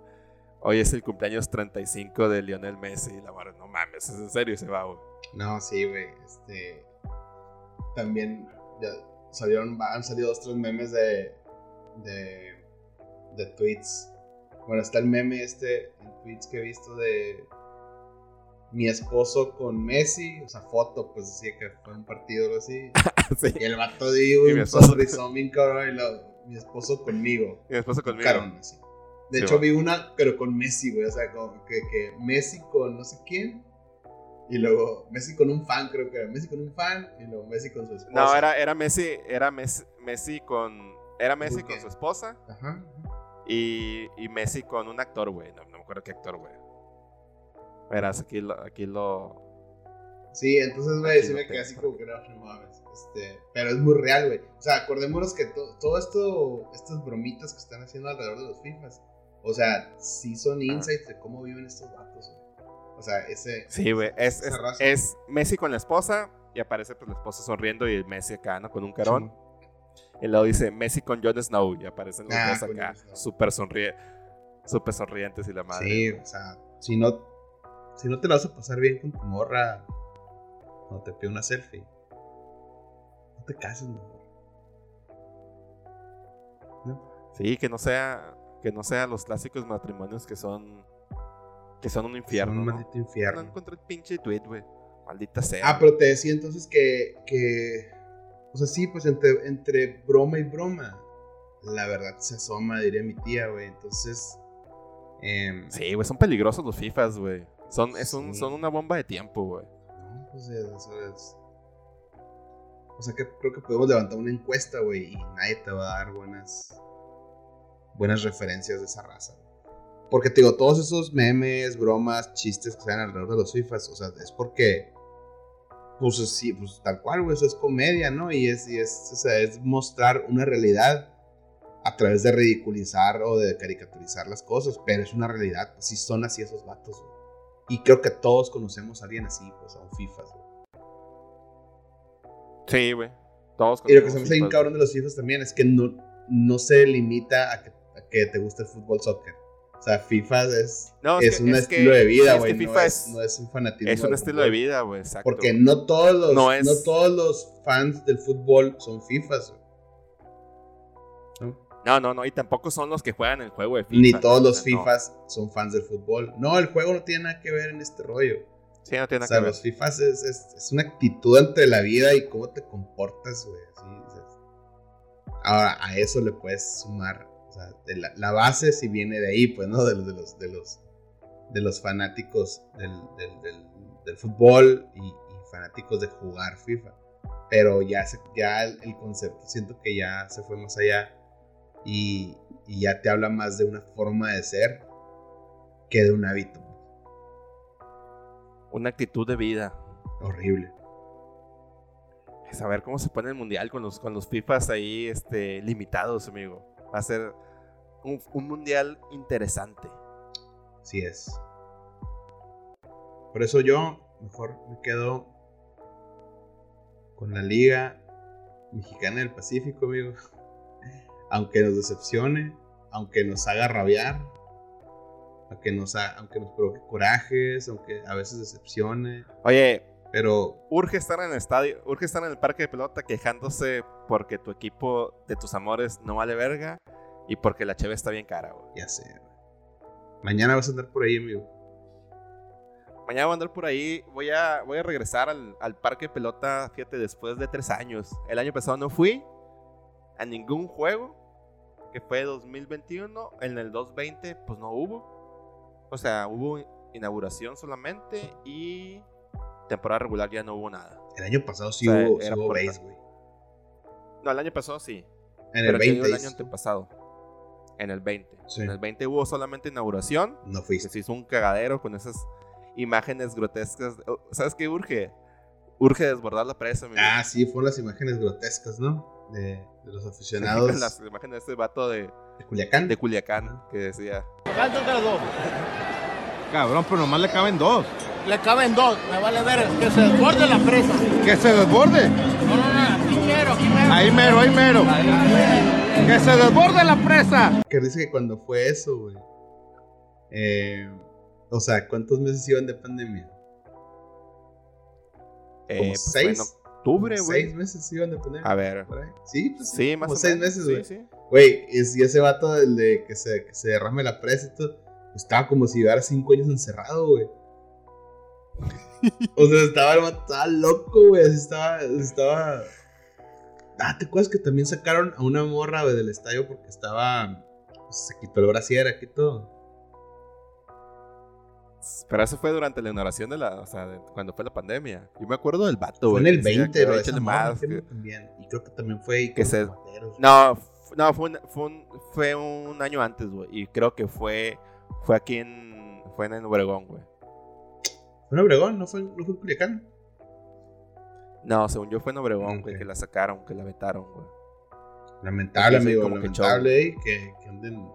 [SPEAKER 1] Hoy es el cumpleaños 35 de Lionel Messi. La madre, no mames, es en serio y se va, güey.
[SPEAKER 2] No, sí, güey. Este. También ya salieron, han salido dos, tres memes de. de. de tweets. Bueno, está el meme este en tweets que he visto de mi esposo con Messi, o sea, foto, pues decía que fue un partido o así. Y el vato dio un sonrisón bien cabrón y lo, mi esposo conmigo.
[SPEAKER 1] Mi esposo conmigo.
[SPEAKER 2] así. De hecho, vi una, pero con Messi, güey, o sea, como que, que Messi con no sé quién. Y luego Messi con un fan, creo que era Messi con un fan y luego Messi con su esposa.
[SPEAKER 1] No, era, era Messi, era Messi, Messi con era Messi con su esposa. Ajá. Y, y Messi con un actor, güey. No, no me acuerdo qué actor, güey. Verás, aquí lo. Aquí lo
[SPEAKER 2] sí, entonces, güey, sí me quedé así como que no, mames. Este, pero es muy real, güey. O sea, acordémonos que todo esto, estas bromitas que están haciendo alrededor de los FIFAs, o sea, sí son insights de cómo viven estos vatos, güey. O sea, ese.
[SPEAKER 1] Sí, güey. Es, es, Messi con la esposa y aparece pues la esposa sonriendo y el Messi acá, ¿no? Con un carón. Y luego dice Messi con Jon Snow y aparecen los ah, dos acá, súper sonrie súper sonrientes y la madre.
[SPEAKER 2] Sí, o sea, si no si no te la vas a pasar bien con tu morra, no te pide una selfie, no te cases mejor.
[SPEAKER 1] Sí, que no sea que no sean los clásicos matrimonios que son que son un infierno. un
[SPEAKER 2] maldito infierno.
[SPEAKER 1] No encontré el pinche tweet, güey. Maldita sea.
[SPEAKER 2] Ah, pero te decía entonces que, que o sea, sí, pues entre, entre broma y broma, la verdad se asoma, diría mi tía, güey. Entonces. Eh,
[SPEAKER 1] sí, güey, son peligrosos los FIFAs, güey. Son, es un, son una bomba de tiempo, güey.
[SPEAKER 2] No, pues eso es. O sea que creo que podemos levantar una encuesta, güey, y nadie te va a dar buenas. Buenas referencias de esa raza. Porque te digo, todos esos memes, bromas, chistes que dan alrededor de los FIFAs, o sea, es porque. Pues sí, pues tal cual, güey, eso es comedia, ¿no? Y es, y es, o sea, es mostrar una realidad a través de ridiculizar o de caricaturizar las cosas, pero es una realidad, sí son así esos vatos, güey. Y creo que todos conocemos a alguien así, pues a un FIFAs, güey.
[SPEAKER 1] Sí, güey. Todos
[SPEAKER 2] Y lo que se me hace bien cabrón de los FIFAs también es que no, no se limita a que, que te guste el fútbol soccer. O sea, FIFA es, es, un estilo de vida, güey. no, es, no es un fanatismo.
[SPEAKER 1] Es un estilo de vida, güey, exacto.
[SPEAKER 2] Porque no todos los, no, todos los fans del fútbol son FIFAs, güey.
[SPEAKER 1] No, no, no, y tampoco son los que juegan el juego de FIFA.
[SPEAKER 2] Ni todos los FIFAs son fans del fútbol. No, el juego no tiene nada que ver en este rollo.
[SPEAKER 1] Sí, no tiene nada que ver. O sea,
[SPEAKER 2] los FIFAs es, es, una actitud ante la vida y cómo te comportas, güey. Ahora, a eso le puedes sumar, o sea, la, base si viene de ahí, pues, ¿no? De, de, los, de, los, de los fanáticos del, del, del, fútbol y, fanáticos de jugar FIFA. Pero ya, se, ya el concepto siento que ya se fue más allá y, ya te habla más de una forma de ser que de un hábito.
[SPEAKER 1] Una actitud de vida.
[SPEAKER 2] Horrible.
[SPEAKER 1] Saber cómo se pone el mundial con los, con los FIFAs ahí este, limitados, amigo. Va a ser un, un mundial interesante.
[SPEAKER 2] Así es. Por eso yo mejor me quedo con la Liga Mexicana del Pacífico, amigo aunque nos decepcione, aunque nos haga rabiar, aunque nos, aunque nos provoque corajes, aunque a veces decepcione.
[SPEAKER 1] Oye,
[SPEAKER 2] Pero
[SPEAKER 1] Urge estar en el estadio, urge estar en el parque de pelota quejándose porque tu equipo de tus amores no vale verga y porque la cheve está bien cara, güey.
[SPEAKER 2] ya sé. Mañana vas a andar por ahí, amigo.
[SPEAKER 1] Mañana voy a andar por ahí. Voy a, voy a regresar al, al parque de pelota, fíjate, después de tres años. El año pasado no fui a ningún juego, que fue 2021. En el 2020, pues no hubo. O sea, hubo inauguración solamente y temporada regular ya no hubo nada.
[SPEAKER 2] El año pasado sí
[SPEAKER 1] O sea,
[SPEAKER 2] hubo, sí hubo base, güey.
[SPEAKER 1] No, el año pasado sí.
[SPEAKER 2] En
[SPEAKER 1] pero
[SPEAKER 2] el
[SPEAKER 1] te digo
[SPEAKER 2] 20
[SPEAKER 1] el año antepasado. En el 20.
[SPEAKER 2] Sí.
[SPEAKER 1] En el 20 hubo solamente inauguración.
[SPEAKER 2] no
[SPEAKER 1] que
[SPEAKER 2] fuiste.
[SPEAKER 1] se hizo un cagadero con esas imágenes grotescas. Oh, ¿Sabes qué urge? Urge desbordar la presa.
[SPEAKER 2] Ah, sí, fueron las imágenes grotescas, ¿no? De, de los aficionados
[SPEAKER 1] Las imágenes de este vato de,
[SPEAKER 2] de Culiacán.
[SPEAKER 1] de Culiacán que decía.
[SPEAKER 4] Cabrón, pero nomás le caben dos.
[SPEAKER 5] Le caben dos, me vale ver que se desborde la presa.
[SPEAKER 4] Que se desborde.
[SPEAKER 5] No, no, no, aquí mero, aquí mero.
[SPEAKER 4] Ahí mero, ahí mero. Que se desborde la presa.
[SPEAKER 2] Que dice que cuando fue eso, güey. eh, o sea, ¿cuántos meses iban de pandemia?
[SPEAKER 1] eh,
[SPEAKER 2] Como
[SPEAKER 1] pues, fue en
[SPEAKER 2] seis.
[SPEAKER 1] octubre, güey.
[SPEAKER 2] Seis meses iban de pandemia.
[SPEAKER 1] A ver.
[SPEAKER 2] Sí, pues
[SPEAKER 1] Sí, más
[SPEAKER 2] como
[SPEAKER 1] o
[SPEAKER 2] seis
[SPEAKER 1] menos.
[SPEAKER 2] meses,
[SPEAKER 1] sí,
[SPEAKER 2] güey.
[SPEAKER 1] sí.
[SPEAKER 2] Güey, es- y ese vato del de que se, que se derrame la presa y todo, estaba como si llevara cinco años encerrado, güey. O sea, estaba, el vato- estaba loco, güey. Así estaba, estaba. Ah, ¿te acuerdas que también sacaron a una morra, güey, del estadio porque estaba. pues, se quitó el brasier aquí y todo.
[SPEAKER 1] Pero eso fue durante la inauguración de la. O sea, de- cuando fue la pandemia. Yo me acuerdo del vato,
[SPEAKER 2] Fue
[SPEAKER 1] güey.
[SPEAKER 2] en el
[SPEAKER 1] que decía
[SPEAKER 2] 20,
[SPEAKER 1] que,
[SPEAKER 2] lo de
[SPEAKER 1] "Échale
[SPEAKER 2] esa morra,
[SPEAKER 1] más,
[SPEAKER 2] que también. Y creo que también fue ahí
[SPEAKER 1] que se-. No, no fue, un, fue, un, fue un año antes, güey. Y creo que fue. Fue aquí en. Fue en Obregón, güey.
[SPEAKER 2] Fue en Obregón, no fue, no fue en Culiacán.
[SPEAKER 1] No, según yo fue en Obregón, güey,
[SPEAKER 2] Ok.
[SPEAKER 1] que la sacaron, que la vetaron, güey.
[SPEAKER 2] Lamentable, amigo,
[SPEAKER 1] como
[SPEAKER 2] lamentable eh, que, que anden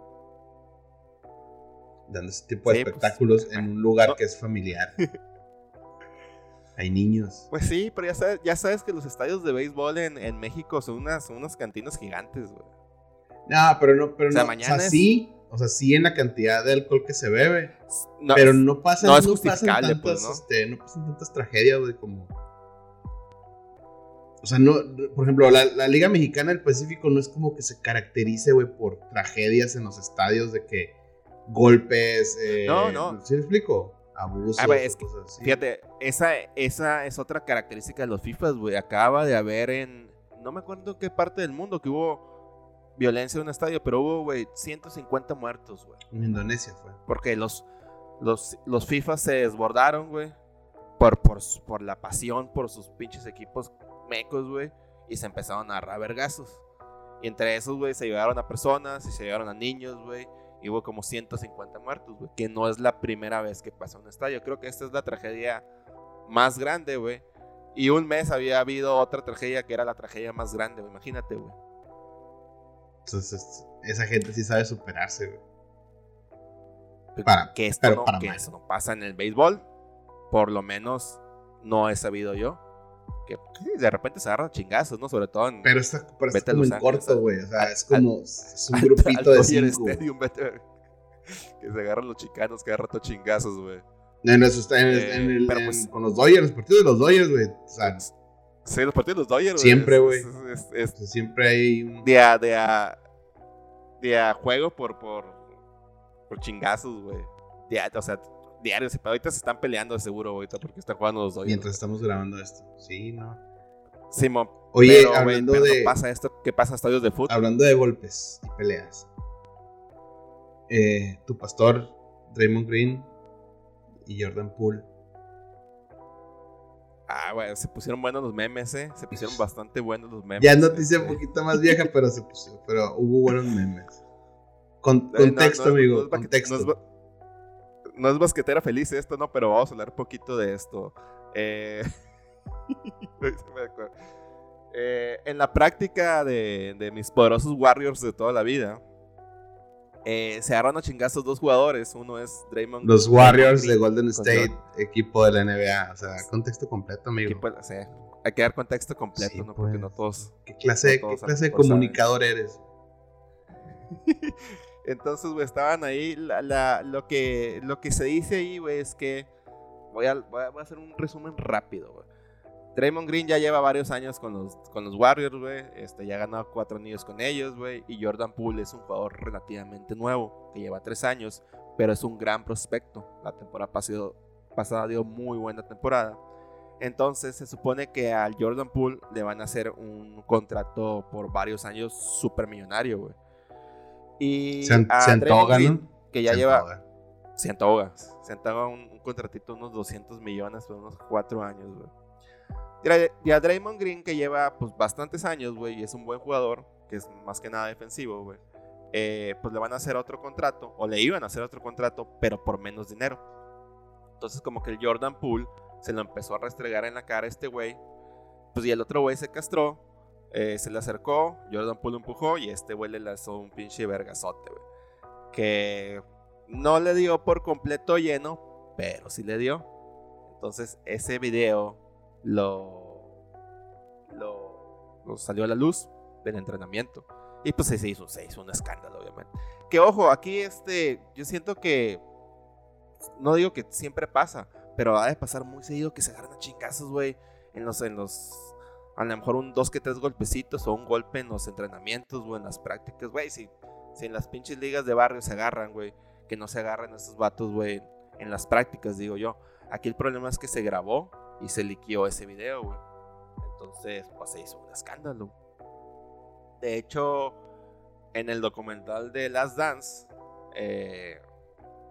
[SPEAKER 2] dando ese tipo de
[SPEAKER 1] Sí, pues,
[SPEAKER 2] espectáculos en un lugar
[SPEAKER 1] no.
[SPEAKER 2] que es familiar. Hay niños.
[SPEAKER 1] Pues sí, pero ya sabes, ya sabes que los estadios de béisbol en, en México son unas, son unas cantinas gigantes, güey.
[SPEAKER 2] No, pero no, pero
[SPEAKER 1] O sea,
[SPEAKER 2] no.
[SPEAKER 1] mañana
[SPEAKER 2] o sea,
[SPEAKER 1] es-
[SPEAKER 2] sí, o sea, sí en la cantidad de alcohol que se bebe.
[SPEAKER 1] No,
[SPEAKER 2] pero no pasan,
[SPEAKER 1] no
[SPEAKER 2] no pasan
[SPEAKER 1] justificable,
[SPEAKER 2] tantas,
[SPEAKER 1] pues, ¿no?
[SPEAKER 2] este, no pasan tantas tragedias, güey, como. O sea, no, por ejemplo, la, la Liga Mexicana del Pacífico no es como que se caracterice, güey, por tragedias en los estadios de que golpes. eh,
[SPEAKER 1] No, no.
[SPEAKER 2] ¿Sí me explico? Abusos.
[SPEAKER 1] Ah, güey, es que,
[SPEAKER 2] cosas así.
[SPEAKER 1] Fíjate, esa, esa es otra característica de los FIFAs, güey. Acaba de haber en. No me acuerdo qué parte del mundo que hubo violencia en un estadio, pero hubo, güey, 150 muertos, güey.
[SPEAKER 2] En Indonesia fue.
[SPEAKER 1] Porque los, los, los FIFAs se desbordaron, güey. Por, por, por la pasión, por sus pinches equipos mecos, güey. Y se empezaron a agarrar vergazos. Y entre esos, güey, se llevaron a personas y se llevaron a niños, güey. Y hubo como 150 muertos, güey. Que no es la primera vez que pasa un estadio. Creo que esta es la tragedia más grande, güey. Y un mes había habido otra tragedia que era la tragedia más grande, güey. Imagínate, güey.
[SPEAKER 2] Entonces, esa gente sí sabe superarse, güey. Para-
[SPEAKER 1] que esto,
[SPEAKER 2] pero
[SPEAKER 1] no,
[SPEAKER 2] para
[SPEAKER 1] que eso no pasa en el béisbol. Por lo menos no he sabido yo. Que de repente se agarran chingazos, ¿no? Sobre todo en.
[SPEAKER 2] Pero está, pero está como en corto, güey. O sea, es como. es un
[SPEAKER 1] al-
[SPEAKER 2] grupito
[SPEAKER 1] al
[SPEAKER 2] de cinco. güey.
[SPEAKER 1] Stadium, vete, que se agarran los chicanos cada rato chingazos, güey.
[SPEAKER 2] En eso está en, el-
[SPEAKER 1] Eh,
[SPEAKER 2] en el-
[SPEAKER 1] pero
[SPEAKER 2] en-
[SPEAKER 1] pues-
[SPEAKER 2] con los Dodgers, los partidos de los Dodgers, güey. O sea,
[SPEAKER 1] Sí, los partidos de los Dodgers,
[SPEAKER 2] Siempre, güey. siempre hay un.
[SPEAKER 1] de a, de a, de a juego por, por, por chingazos, güey. O sea, diarios. Pero ahorita se están peleando seguro, ahorita, porque están jugando los Dodgers.
[SPEAKER 2] Mientras estamos grabando esto. Sí, no.
[SPEAKER 1] Simón.
[SPEAKER 2] Oye,
[SPEAKER 1] pero,
[SPEAKER 2] hablando
[SPEAKER 1] pero
[SPEAKER 2] de.
[SPEAKER 1] pasa esto que pasa en estadios de fútbol.
[SPEAKER 2] Hablando de golpes y peleas. Eh, tu pastor, Draymond Green y Jordan Poole.
[SPEAKER 1] Ah, güey, se pusieron buenos los memes, eh. Se pusieron bastante buenos los memes.
[SPEAKER 2] Ya noticia un poquito más vieja, pero se puso, pero hubo buenos memes. Con,
[SPEAKER 1] Eh, no,
[SPEAKER 2] contexto,
[SPEAKER 1] no
[SPEAKER 2] amigo,
[SPEAKER 1] no es baque-
[SPEAKER 2] contexto.
[SPEAKER 1] No es, ba- no es basquetera feliz esto, no, pero vamos a hablar un poquito de esto. Eh. Eh, en la práctica de, de mis poderosos Warriors de toda la vida, eh, se agarran a chingazos dos jugadores. Uno es Draymond.
[SPEAKER 2] Los Warriors
[SPEAKER 1] Green
[SPEAKER 2] de Golden State, equipo de la NBA. O sea, contexto completo, amigo.
[SPEAKER 1] equipo hay que dar contexto completo,
[SPEAKER 2] Sí,
[SPEAKER 1] ¿no? Porque
[SPEAKER 2] pues.
[SPEAKER 1] no todos.
[SPEAKER 2] ¿Qué clase,
[SPEAKER 1] no todos
[SPEAKER 2] qué clase de
[SPEAKER 1] saben.
[SPEAKER 2] comunicador eres?
[SPEAKER 1] Entonces, güey, estaban ahí. La, la- lo, que, lo que se dice ahí, güey, es que. Voy a, voy a- voy a hacer un resumen rápido, güey. Draymond Green ya lleva varios años con los, con los Warriors, güey. Este, ya ha ganado cuatro anillos con ellos, güey. Y Jordan Poole es un jugador relativamente nuevo, que lleva tres años, pero es un gran prospecto. La temporada pasado, pasada dio muy buena temporada. Entonces se supone que al Jordan Poole le van a hacer un contrato por varios años súper millonario, güey. Y
[SPEAKER 2] Se,
[SPEAKER 1] a
[SPEAKER 2] se
[SPEAKER 1] Green,
[SPEAKER 2] ¿no?
[SPEAKER 1] que ya
[SPEAKER 2] Se
[SPEAKER 1] lleva
[SPEAKER 2] antoja.
[SPEAKER 1] se antoja. Se antoja un, un contratito de unos 200 millones por unos 4 años, güey. Y a- Draymond Green, que lleva pues bastantes años, güey, y es un buen jugador, que es más que nada defensivo, güey. eh, pues le van a hacer otro contrato, o le iban a hacer otro contrato, pero por menos dinero. Entonces como que el Jordan Poole se lo empezó a restregar en la cara a este güey. Pues y el otro güey se castró, eh, se le acercó, Jordan Poole empujó y este güey le lanzó un pinche vergazote, güey. Que no le dio por completo lleno, pero sí le dio. Entonces ese video lo, lo, lo salió a la luz del entrenamiento. Y pues se hizo, se hizo un escándalo, obviamente. Que ojo, aquí este, yo siento que, no digo que siempre pasa, pero ha de pasar muy seguido que se agarran a chingazos, güey, en los, en los, a lo mejor un dos que tres golpecitos o un golpe en los entrenamientos o en las prácticas, güey, si, si en las pinches ligas de barrio se agarran, güey, que no se agarran estos vatos, güey, en las prácticas, digo yo. Aquí el problema es que se grabó y se liqueó ese video, güey. Entonces, pues se hizo un escándalo. De hecho, en el documental de Last Dance, eh,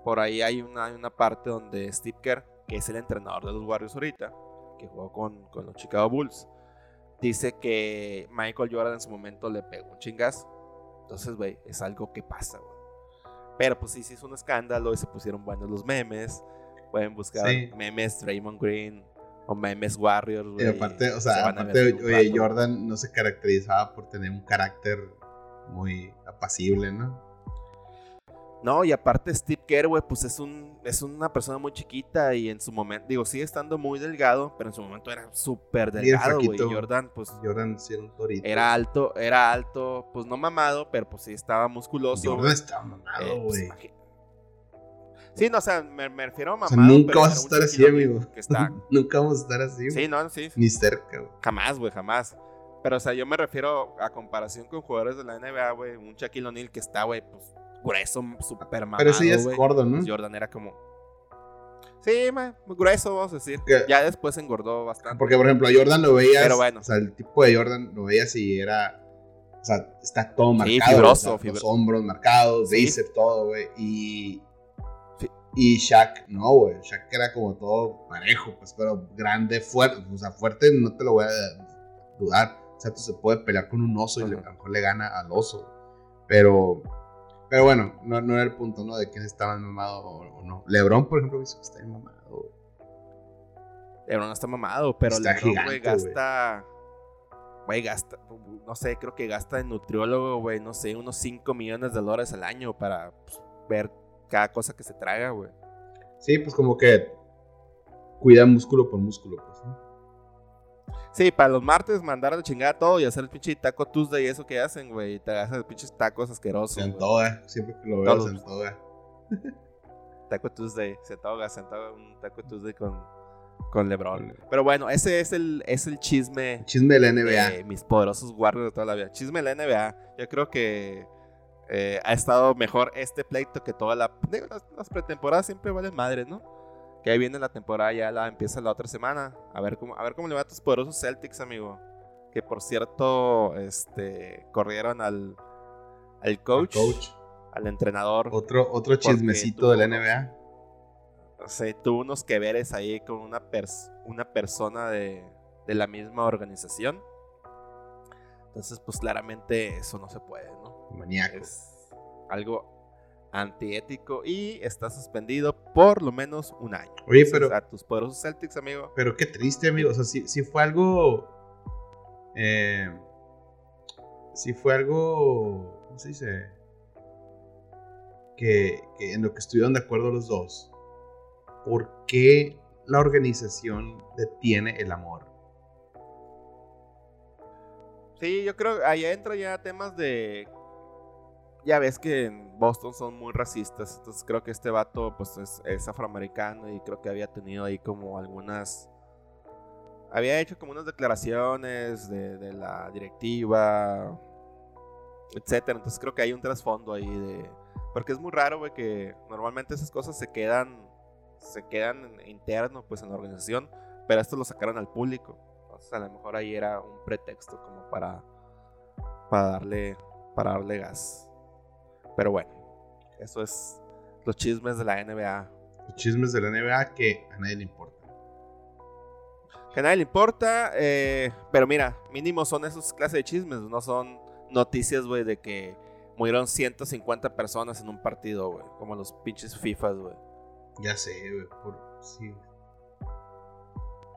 [SPEAKER 1] por ahí hay una, hay una parte donde Steve Kerr, que es el entrenador de los Warriors ahorita, que jugó con, con los Chicago Bulls, dice que Michael Jordan en su momento le pegó un chingazo. Entonces, güey, es algo que pasa, güey. Pero pues sí, sí es un escándalo y se pusieron buenos los memes. Pueden buscar
[SPEAKER 2] Sí.
[SPEAKER 1] memes Draymond Green o memes Warriors,
[SPEAKER 2] Y
[SPEAKER 1] güey.
[SPEAKER 2] aparte, o
[SPEAKER 1] se
[SPEAKER 2] sea, aparte, oye. Jordan no se caracterizaba por tener un carácter muy apacible, ¿no?
[SPEAKER 1] No, y aparte Steve Kerr, güey, pues es un es una persona muy chiquita y en su momento, digo, sigue estando muy delgado, pero en su momento era súper delgado, güey. Jordan, pues
[SPEAKER 2] Jordan sí era un torito.
[SPEAKER 1] era alto, era alto, pues no mamado, pero pues sí estaba musculoso.
[SPEAKER 2] Jordan
[SPEAKER 1] güey.
[SPEAKER 2] estaba mamado,
[SPEAKER 1] Eh, pues,
[SPEAKER 2] güey.
[SPEAKER 1] Sí, no, o sea, me, me refiero a
[SPEAKER 2] o
[SPEAKER 1] mamado.
[SPEAKER 2] sea, nunca vas a estar así, amigo.
[SPEAKER 1] Que está...
[SPEAKER 2] nunca vamos a estar así,
[SPEAKER 1] Sí, no, sí,
[SPEAKER 2] Ni cerca, güey.
[SPEAKER 1] Jamás, güey, jamás. Pero, o sea, yo me refiero a comparación con jugadores de la NBA, güey. Un Shaquille O'Neal que está, güey, pues grueso, súper mamado.
[SPEAKER 2] Pero ese ya es
[SPEAKER 1] güey.
[SPEAKER 2] gordo, ¿no?
[SPEAKER 1] Pues Jordan era como. Sí, ma, muy grueso, vamos a decir.
[SPEAKER 2] Que-
[SPEAKER 1] Ya después engordó bastante.
[SPEAKER 2] Porque, por ejemplo, a Jordan lo veías.
[SPEAKER 1] Pero bueno.
[SPEAKER 2] O sea, el tipo de Jordan lo veías y era. O sea, está todo marcado.
[SPEAKER 1] fibroso,
[SPEAKER 2] o sea, Los
[SPEAKER 1] fibro-
[SPEAKER 2] hombros marcados,
[SPEAKER 1] Sí.
[SPEAKER 2] bíceps, todo, güey. Y. Y Shaq, no, güey. Shaq era como todo parejo, pues, pero grande, fuerte. O sea, fuerte no te lo voy a dudar. O sea, tú se puede pelear con un oso y le- a lo mejor le gana al oso. Pero. Pero bueno, no, no era el punto, ¿no? De quién estaba mamado o, o no. Lebron, por ejemplo, dice que está bien mamado, güey.
[SPEAKER 1] LeBron está mamado, pero
[SPEAKER 2] Está
[SPEAKER 1] LeBron,
[SPEAKER 2] gigante,
[SPEAKER 1] güey. gasta. Güey, gasta. No sé, creo que gasta en nutriólogo, güey, no sé, unos 5 millones de dólares al año para pues, ver cada cosa que se traga, güey.
[SPEAKER 2] Sí, pues como que cuida músculo por músculo, pues, ¿no?
[SPEAKER 1] Sí, para los martes mandar a la chingada todo y hacer el pinche taco Tuesday y eso que hacen, güey. Te hacen pinches tacos asquerosos.
[SPEAKER 2] Se antoja, siempre que lo veo se antoja.
[SPEAKER 1] Taco Tuesday, se toga, se antoja un Taco Tuesday con, con LeBron. Pero bueno, ese es el, es el chisme
[SPEAKER 2] Chisme de la NBA.
[SPEAKER 1] de mis poderosos Warriors de toda la vida. Chisme de la NBA. Yo creo que eh, ha estado mejor este pleito que toda la. digo, las, las pretemporadas siempre valen madre, ¿no? Que ahí viene la temporada, ya la empieza la otra semana. A ver cómo, a ver cómo le va a tus poderosos Celtics, amigo. Que por cierto, este corrieron al, al coach,
[SPEAKER 2] Coach.
[SPEAKER 1] al entrenador.
[SPEAKER 2] Otro, otro chismecito de la NBA.
[SPEAKER 1] O sea, tuvo unos que veres ahí con una, pers- una persona de, de la misma organización. Entonces, pues claramente eso no se puede, ¿no?
[SPEAKER 2] Maníaco.
[SPEAKER 1] Es algo antiético y está suspendido por lo menos un año.
[SPEAKER 2] Oye,
[SPEAKER 1] Entonces,
[SPEAKER 2] pero-
[SPEAKER 1] A tus poderosos Celtics, amigo.
[SPEAKER 2] Pero qué triste, amigo. O sea, si, si fue algo. Eh, si fue algo. ¿Cómo se dice? Que, que en lo que estuvieron de acuerdo los dos. ¿Por qué la organización detiene el amor?
[SPEAKER 1] Sí, yo creo que ahí entra ya temas de. Ya ves que en Boston son muy racistas. Entonces creo que este vato pues es, afroamericano y creo que había tenido ahí como algunas. había hecho como unas declaraciones de, de la directiva, etcétera. Entonces creo que hay un trasfondo ahí de. Porque es muy raro, güey, que normalmente esas cosas se quedan. Se quedan interno, pues, en la organización. Pero esto lo sacaron al público. Entonces, a lo mejor ahí era un pretexto como para. Para darle. Para darle gas. Pero bueno. Eso es. Los chismes de la NBA.
[SPEAKER 2] Los chismes de la NBA que a nadie le importa.
[SPEAKER 1] Que a nadie le importa. eh, pero mira, mínimo son esos clases de chismes. No son noticias, güey, de que murieron 150 personas en un partido, güey. Como los pinches FIFAs, güey.
[SPEAKER 2] Ya sé, güey. Por... Sí.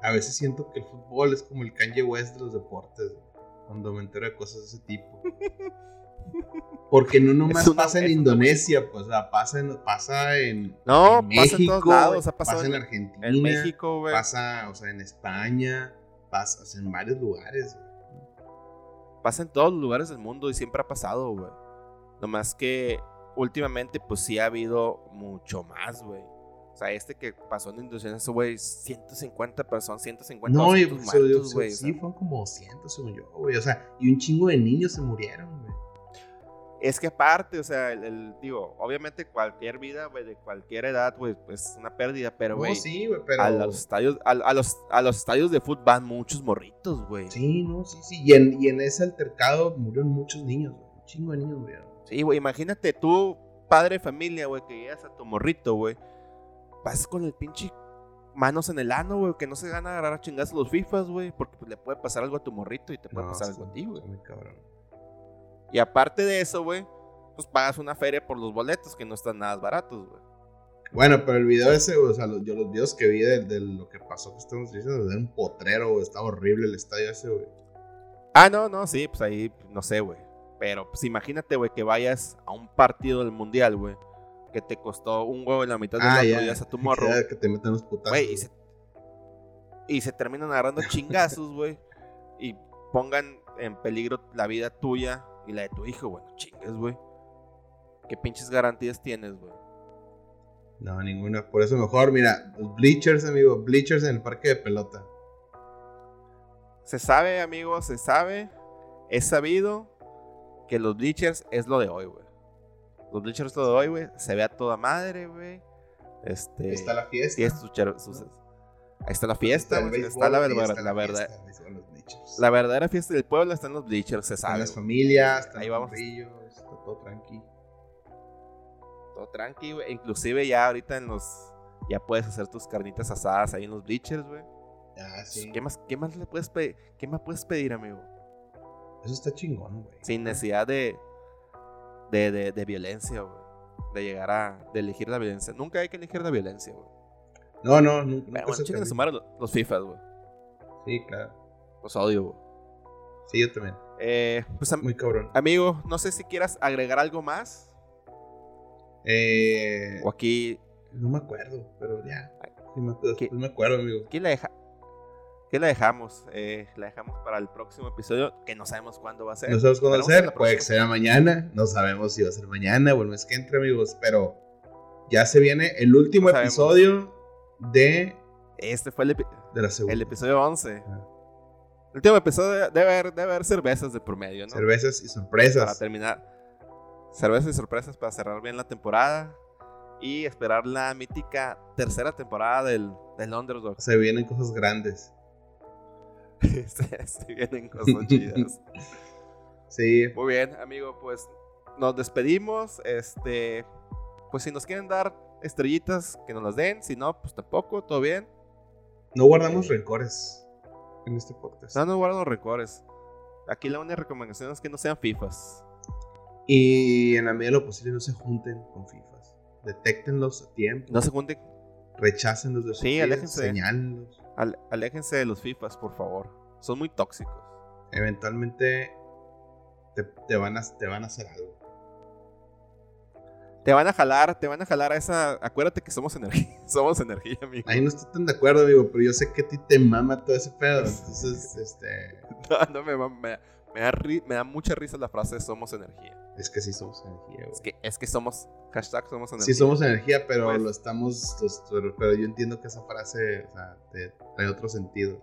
[SPEAKER 2] A veces siento que el fútbol es como el Kanye West de los deportes. güey, Cuando me entero de cosas de ese tipo. Porque no nomás pasa en Indonesia, pues, o sea, pasa en, pasa en,
[SPEAKER 1] No,
[SPEAKER 2] en
[SPEAKER 1] pasa en todos lados, ha pasado
[SPEAKER 2] pasa en
[SPEAKER 1] en-
[SPEAKER 2] Argentina,
[SPEAKER 1] En México, güey.
[SPEAKER 2] pasa, o sea, en España, pasa o sea, en varios lugares.
[SPEAKER 1] Pasa en todos los lugares del mundo y siempre ha pasado, güey. Nomás que últimamente, pues sí ha habido mucho más, güey. O sea, este que pasó en Indonesia, güey, 150 personas, 150
[SPEAKER 2] No, y
[SPEAKER 1] 200
[SPEAKER 2] pues, o-
[SPEAKER 1] muertos,
[SPEAKER 2] o-
[SPEAKER 1] o
[SPEAKER 2] sí,
[SPEAKER 1] sea.
[SPEAKER 2] fueron como 200, según yo, güey. O sea, y un chingo de niños se murieron, güey.
[SPEAKER 1] Es que aparte, o sea, el, el- digo, obviamente cualquier vida, güey, de cualquier edad, güey, pues es una pérdida, pero, güey,
[SPEAKER 2] No, sí, güey, pero.
[SPEAKER 1] a los estadios, a, a los, a los estadios de fútbol van muchos morritos, güey. Sí,
[SPEAKER 2] Sí, no, sí, sí. Y en, y en ese altercado murieron muchos niños, güey. Un chingo de niños murieron.
[SPEAKER 1] güey, imagínate tú, padre de familia, güey, que llegas a tu morrito, güey, vas con el pinche manos en el ano, güey, que no se gana a agarrar a chingados los FIFAs, güey, porque pues, le puede pasar algo a tu morrito y te puede
[SPEAKER 2] No,
[SPEAKER 1] pasar algo a ti, güey.
[SPEAKER 2] cabrón.
[SPEAKER 1] Y aparte de eso, güey, pues pagas una feria por los boletos que no están nada baratos, güey.
[SPEAKER 2] Bueno, pero el video ese, güey, o sea, los, yo los videos que vi de, de lo que pasó que estamos diciendo, era un potrero, güey. Estaba horrible el estadio ese, güey.
[SPEAKER 1] Ah, no, no, sí, pues ahí, no sé, güey. Pero pues imagínate, güey, que vayas a un partido del mundial, güey. Que te costó un huevo en la mitad del
[SPEAKER 2] Ah,
[SPEAKER 1] vas a tu morro.
[SPEAKER 2] Que te meten los putazos.
[SPEAKER 1] Güey, y se, y se terminan agarrando chingazos, güey. Y pongan en peligro la vida tuya y la de tu hijo, güey. No chingues, güey. ¿Qué pinches garantías tienes, güey?
[SPEAKER 2] No, ninguna. Por eso mejor, mira, los bleachers, amigo. Bleachers en el parque de pelota.
[SPEAKER 1] Se sabe, amigos, se sabe. Es sabido que los bleachers es lo de hoy, güey. Los bleachers es lo de hoy, güey. Se ve a toda madre, güey. Este.
[SPEAKER 2] Ahí está la fiesta.
[SPEAKER 1] Ahí está la fiesta,
[SPEAKER 2] béisbol
[SPEAKER 1] Está la,
[SPEAKER 2] y
[SPEAKER 1] verdad-
[SPEAKER 2] está
[SPEAKER 1] la, verdad,
[SPEAKER 2] fiesta, ahí bleachers.
[SPEAKER 1] la verdadera fiesta del pueblo está en los bleachers, se
[SPEAKER 2] Están las familias, están
[SPEAKER 1] Ahí vamos.
[SPEAKER 2] está todo tranqui.
[SPEAKER 1] Todo tranqui, güey. Inclusive ya ahorita en los. Ya puedes hacer tus carnitas asadas ahí en los bleachers, güey.
[SPEAKER 2] Ah, sí.
[SPEAKER 1] ¿Qué más, qué más le puedes pedir? ¿Qué más puedes pedir, amigo?
[SPEAKER 2] Eso está chingón, güey.
[SPEAKER 1] Sin necesidad de, de, de, de violencia, güey. De llegar a. de elegir la violencia. Nunca hay que elegir la violencia, güey.
[SPEAKER 2] No, no, nu- nunca.
[SPEAKER 1] Pero bueno,
[SPEAKER 2] se
[SPEAKER 1] chinguen a
[SPEAKER 2] termina.
[SPEAKER 1] su madre los, los FIFAs, güey.
[SPEAKER 2] Sí, claro.
[SPEAKER 1] Los odio, güey.
[SPEAKER 2] Sí, yo también.
[SPEAKER 1] Eh, pues,
[SPEAKER 2] Muy cabrón.
[SPEAKER 1] amigo, no sé si quieras agregar algo más.
[SPEAKER 2] Eh,
[SPEAKER 1] O aquí.
[SPEAKER 2] no me acuerdo, pero ya. Sí me, después
[SPEAKER 1] ¿Qué?
[SPEAKER 2] me acuerdo, amigo.
[SPEAKER 1] Aquí la, deja, aquí la dejamos. Eh, la dejamos para el próximo episodio. Que no sabemos cuándo va a ser.
[SPEAKER 2] No sabemos cuándo va a ser. Puede que sea mañana. No sabemos si va a ser mañana o el mes que entre, amigos. Pero ya se viene el último
[SPEAKER 1] No
[SPEAKER 2] episodio de,
[SPEAKER 1] Este fue el, epi-
[SPEAKER 2] de la segunda.
[SPEAKER 1] el episodio 11.
[SPEAKER 2] Ah.
[SPEAKER 1] El último episodio debe haber, debe haber cervezas de promedio, ¿no?
[SPEAKER 2] Cervezas y
[SPEAKER 1] Para
[SPEAKER 2] sorpresas.
[SPEAKER 1] terminar. Cervezas y sorpresas para cerrar bien la temporada. Y esperar la mítica tercera temporada del, del Underdog.
[SPEAKER 2] Se vienen cosas grandes.
[SPEAKER 1] se, se vienen cosas chidas.
[SPEAKER 2] Sí.
[SPEAKER 1] Muy bien, amigo, pues nos despedimos. Este, pues si nos quieren dar estrellitas, que nos las den. Si no, pues tampoco, todo bien.
[SPEAKER 2] No guardamos rencores en este podcast.
[SPEAKER 1] No, no guardo rencores. Aquí la única recomendación es que no sean FIFAs.
[SPEAKER 2] Y en la medida de lo posible no se junten con FIFAs. Detéctenlos a tiempo.
[SPEAKER 1] No se junten.
[SPEAKER 2] Rechácenlos de su
[SPEAKER 1] Sí, aléjense.
[SPEAKER 2] Señálenlos.
[SPEAKER 1] al- aléjense de los FIFAs, por favor. Son muy tóxicos.
[SPEAKER 2] Eventualmente te, te van a, te van a hacer algo.
[SPEAKER 1] Te van a jalar, te van a jalar a esa. Acuérdate que somos energía. Somos energía, amigo.
[SPEAKER 2] Ahí no estoy tan de acuerdo, amigo, pero yo sé que a ti te mama todo ese pedo. Entonces, este.
[SPEAKER 1] No, no me, va- me, me da, ri- me da mucha risa la frase somos energía.
[SPEAKER 2] Es que sí somos energía,
[SPEAKER 1] Es
[SPEAKER 2] güey.
[SPEAKER 1] que, es que somos. Hashtag somos energía.
[SPEAKER 2] Sí somos energía, pero
[SPEAKER 1] Pues-
[SPEAKER 2] lo estamos. los- pero, yo entiendo que esa frase, o sea, te trae otro sentido.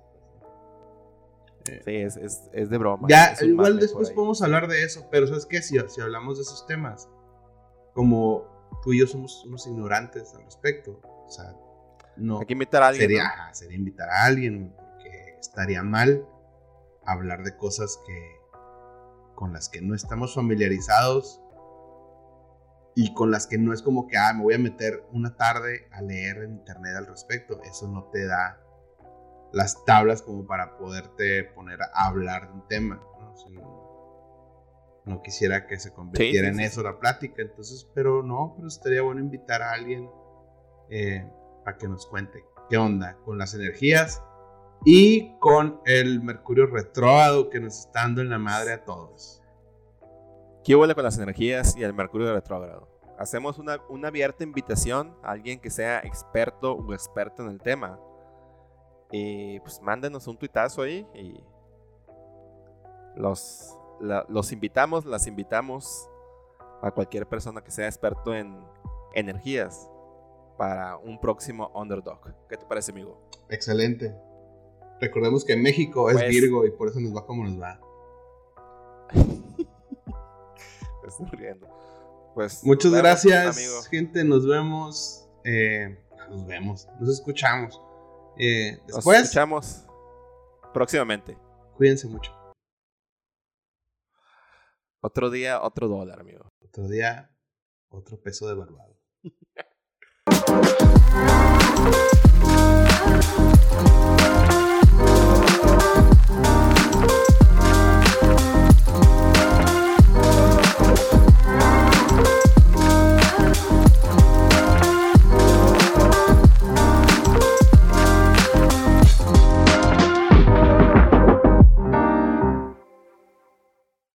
[SPEAKER 2] Eh,
[SPEAKER 1] Sí, es, es, es de broma.
[SPEAKER 2] ya,
[SPEAKER 1] es
[SPEAKER 2] igual después podemos hablar de eso, pero ¿sabes qué? Si, si hablamos de esos temas, como tú y yo somos unos ignorantes al respecto, o sea, no.
[SPEAKER 1] Hay que invitar a alguien.
[SPEAKER 2] sería,
[SPEAKER 1] ¿no?
[SPEAKER 2] ajá, sería invitar a alguien, porque estaría mal hablar de cosas que con las que no estamos familiarizados y con las que no es como que, ah, me voy a meter una tarde a leer en internet al respecto. Eso no te da las tablas como para poderte poner a hablar de un tema. ¿no? No- quisiera que se convirtiera
[SPEAKER 1] sí,
[SPEAKER 2] en eso la plática. Entonces, pero no, pero estaría bueno invitar a alguien eh, para que nos cuente qué onda con las energías y con el Mercurio retrógrado que nos está dando en la madre a todos.
[SPEAKER 1] ¿Qué huele con las energías y el Mercurio retrógrado? Hacemos una, una abierta invitación a alguien que sea experto o experto en el tema. Y pues mándenos un tuitazo ahí y los, la- los invitamos, las invitamos a cualquier persona que sea experto en energías para un próximo underdog. ¿Qué te parece, amigo?
[SPEAKER 2] Excelente. Recordemos que México es
[SPEAKER 1] Pues-
[SPEAKER 2] Virgo y por eso nos va como nos va.
[SPEAKER 1] Estoy riendo. Pues,
[SPEAKER 2] Muchas
[SPEAKER 1] vemos,
[SPEAKER 2] gracias,
[SPEAKER 1] amigo.
[SPEAKER 2] gente. Nos vemos. eh, nos vemos. Nos escuchamos. Eh,
[SPEAKER 1] Nos escuchamos próximamente.
[SPEAKER 2] cuídense mucho.
[SPEAKER 1] Otro día, otro dólar, amigo.
[SPEAKER 2] Otro día, otro peso de barbado.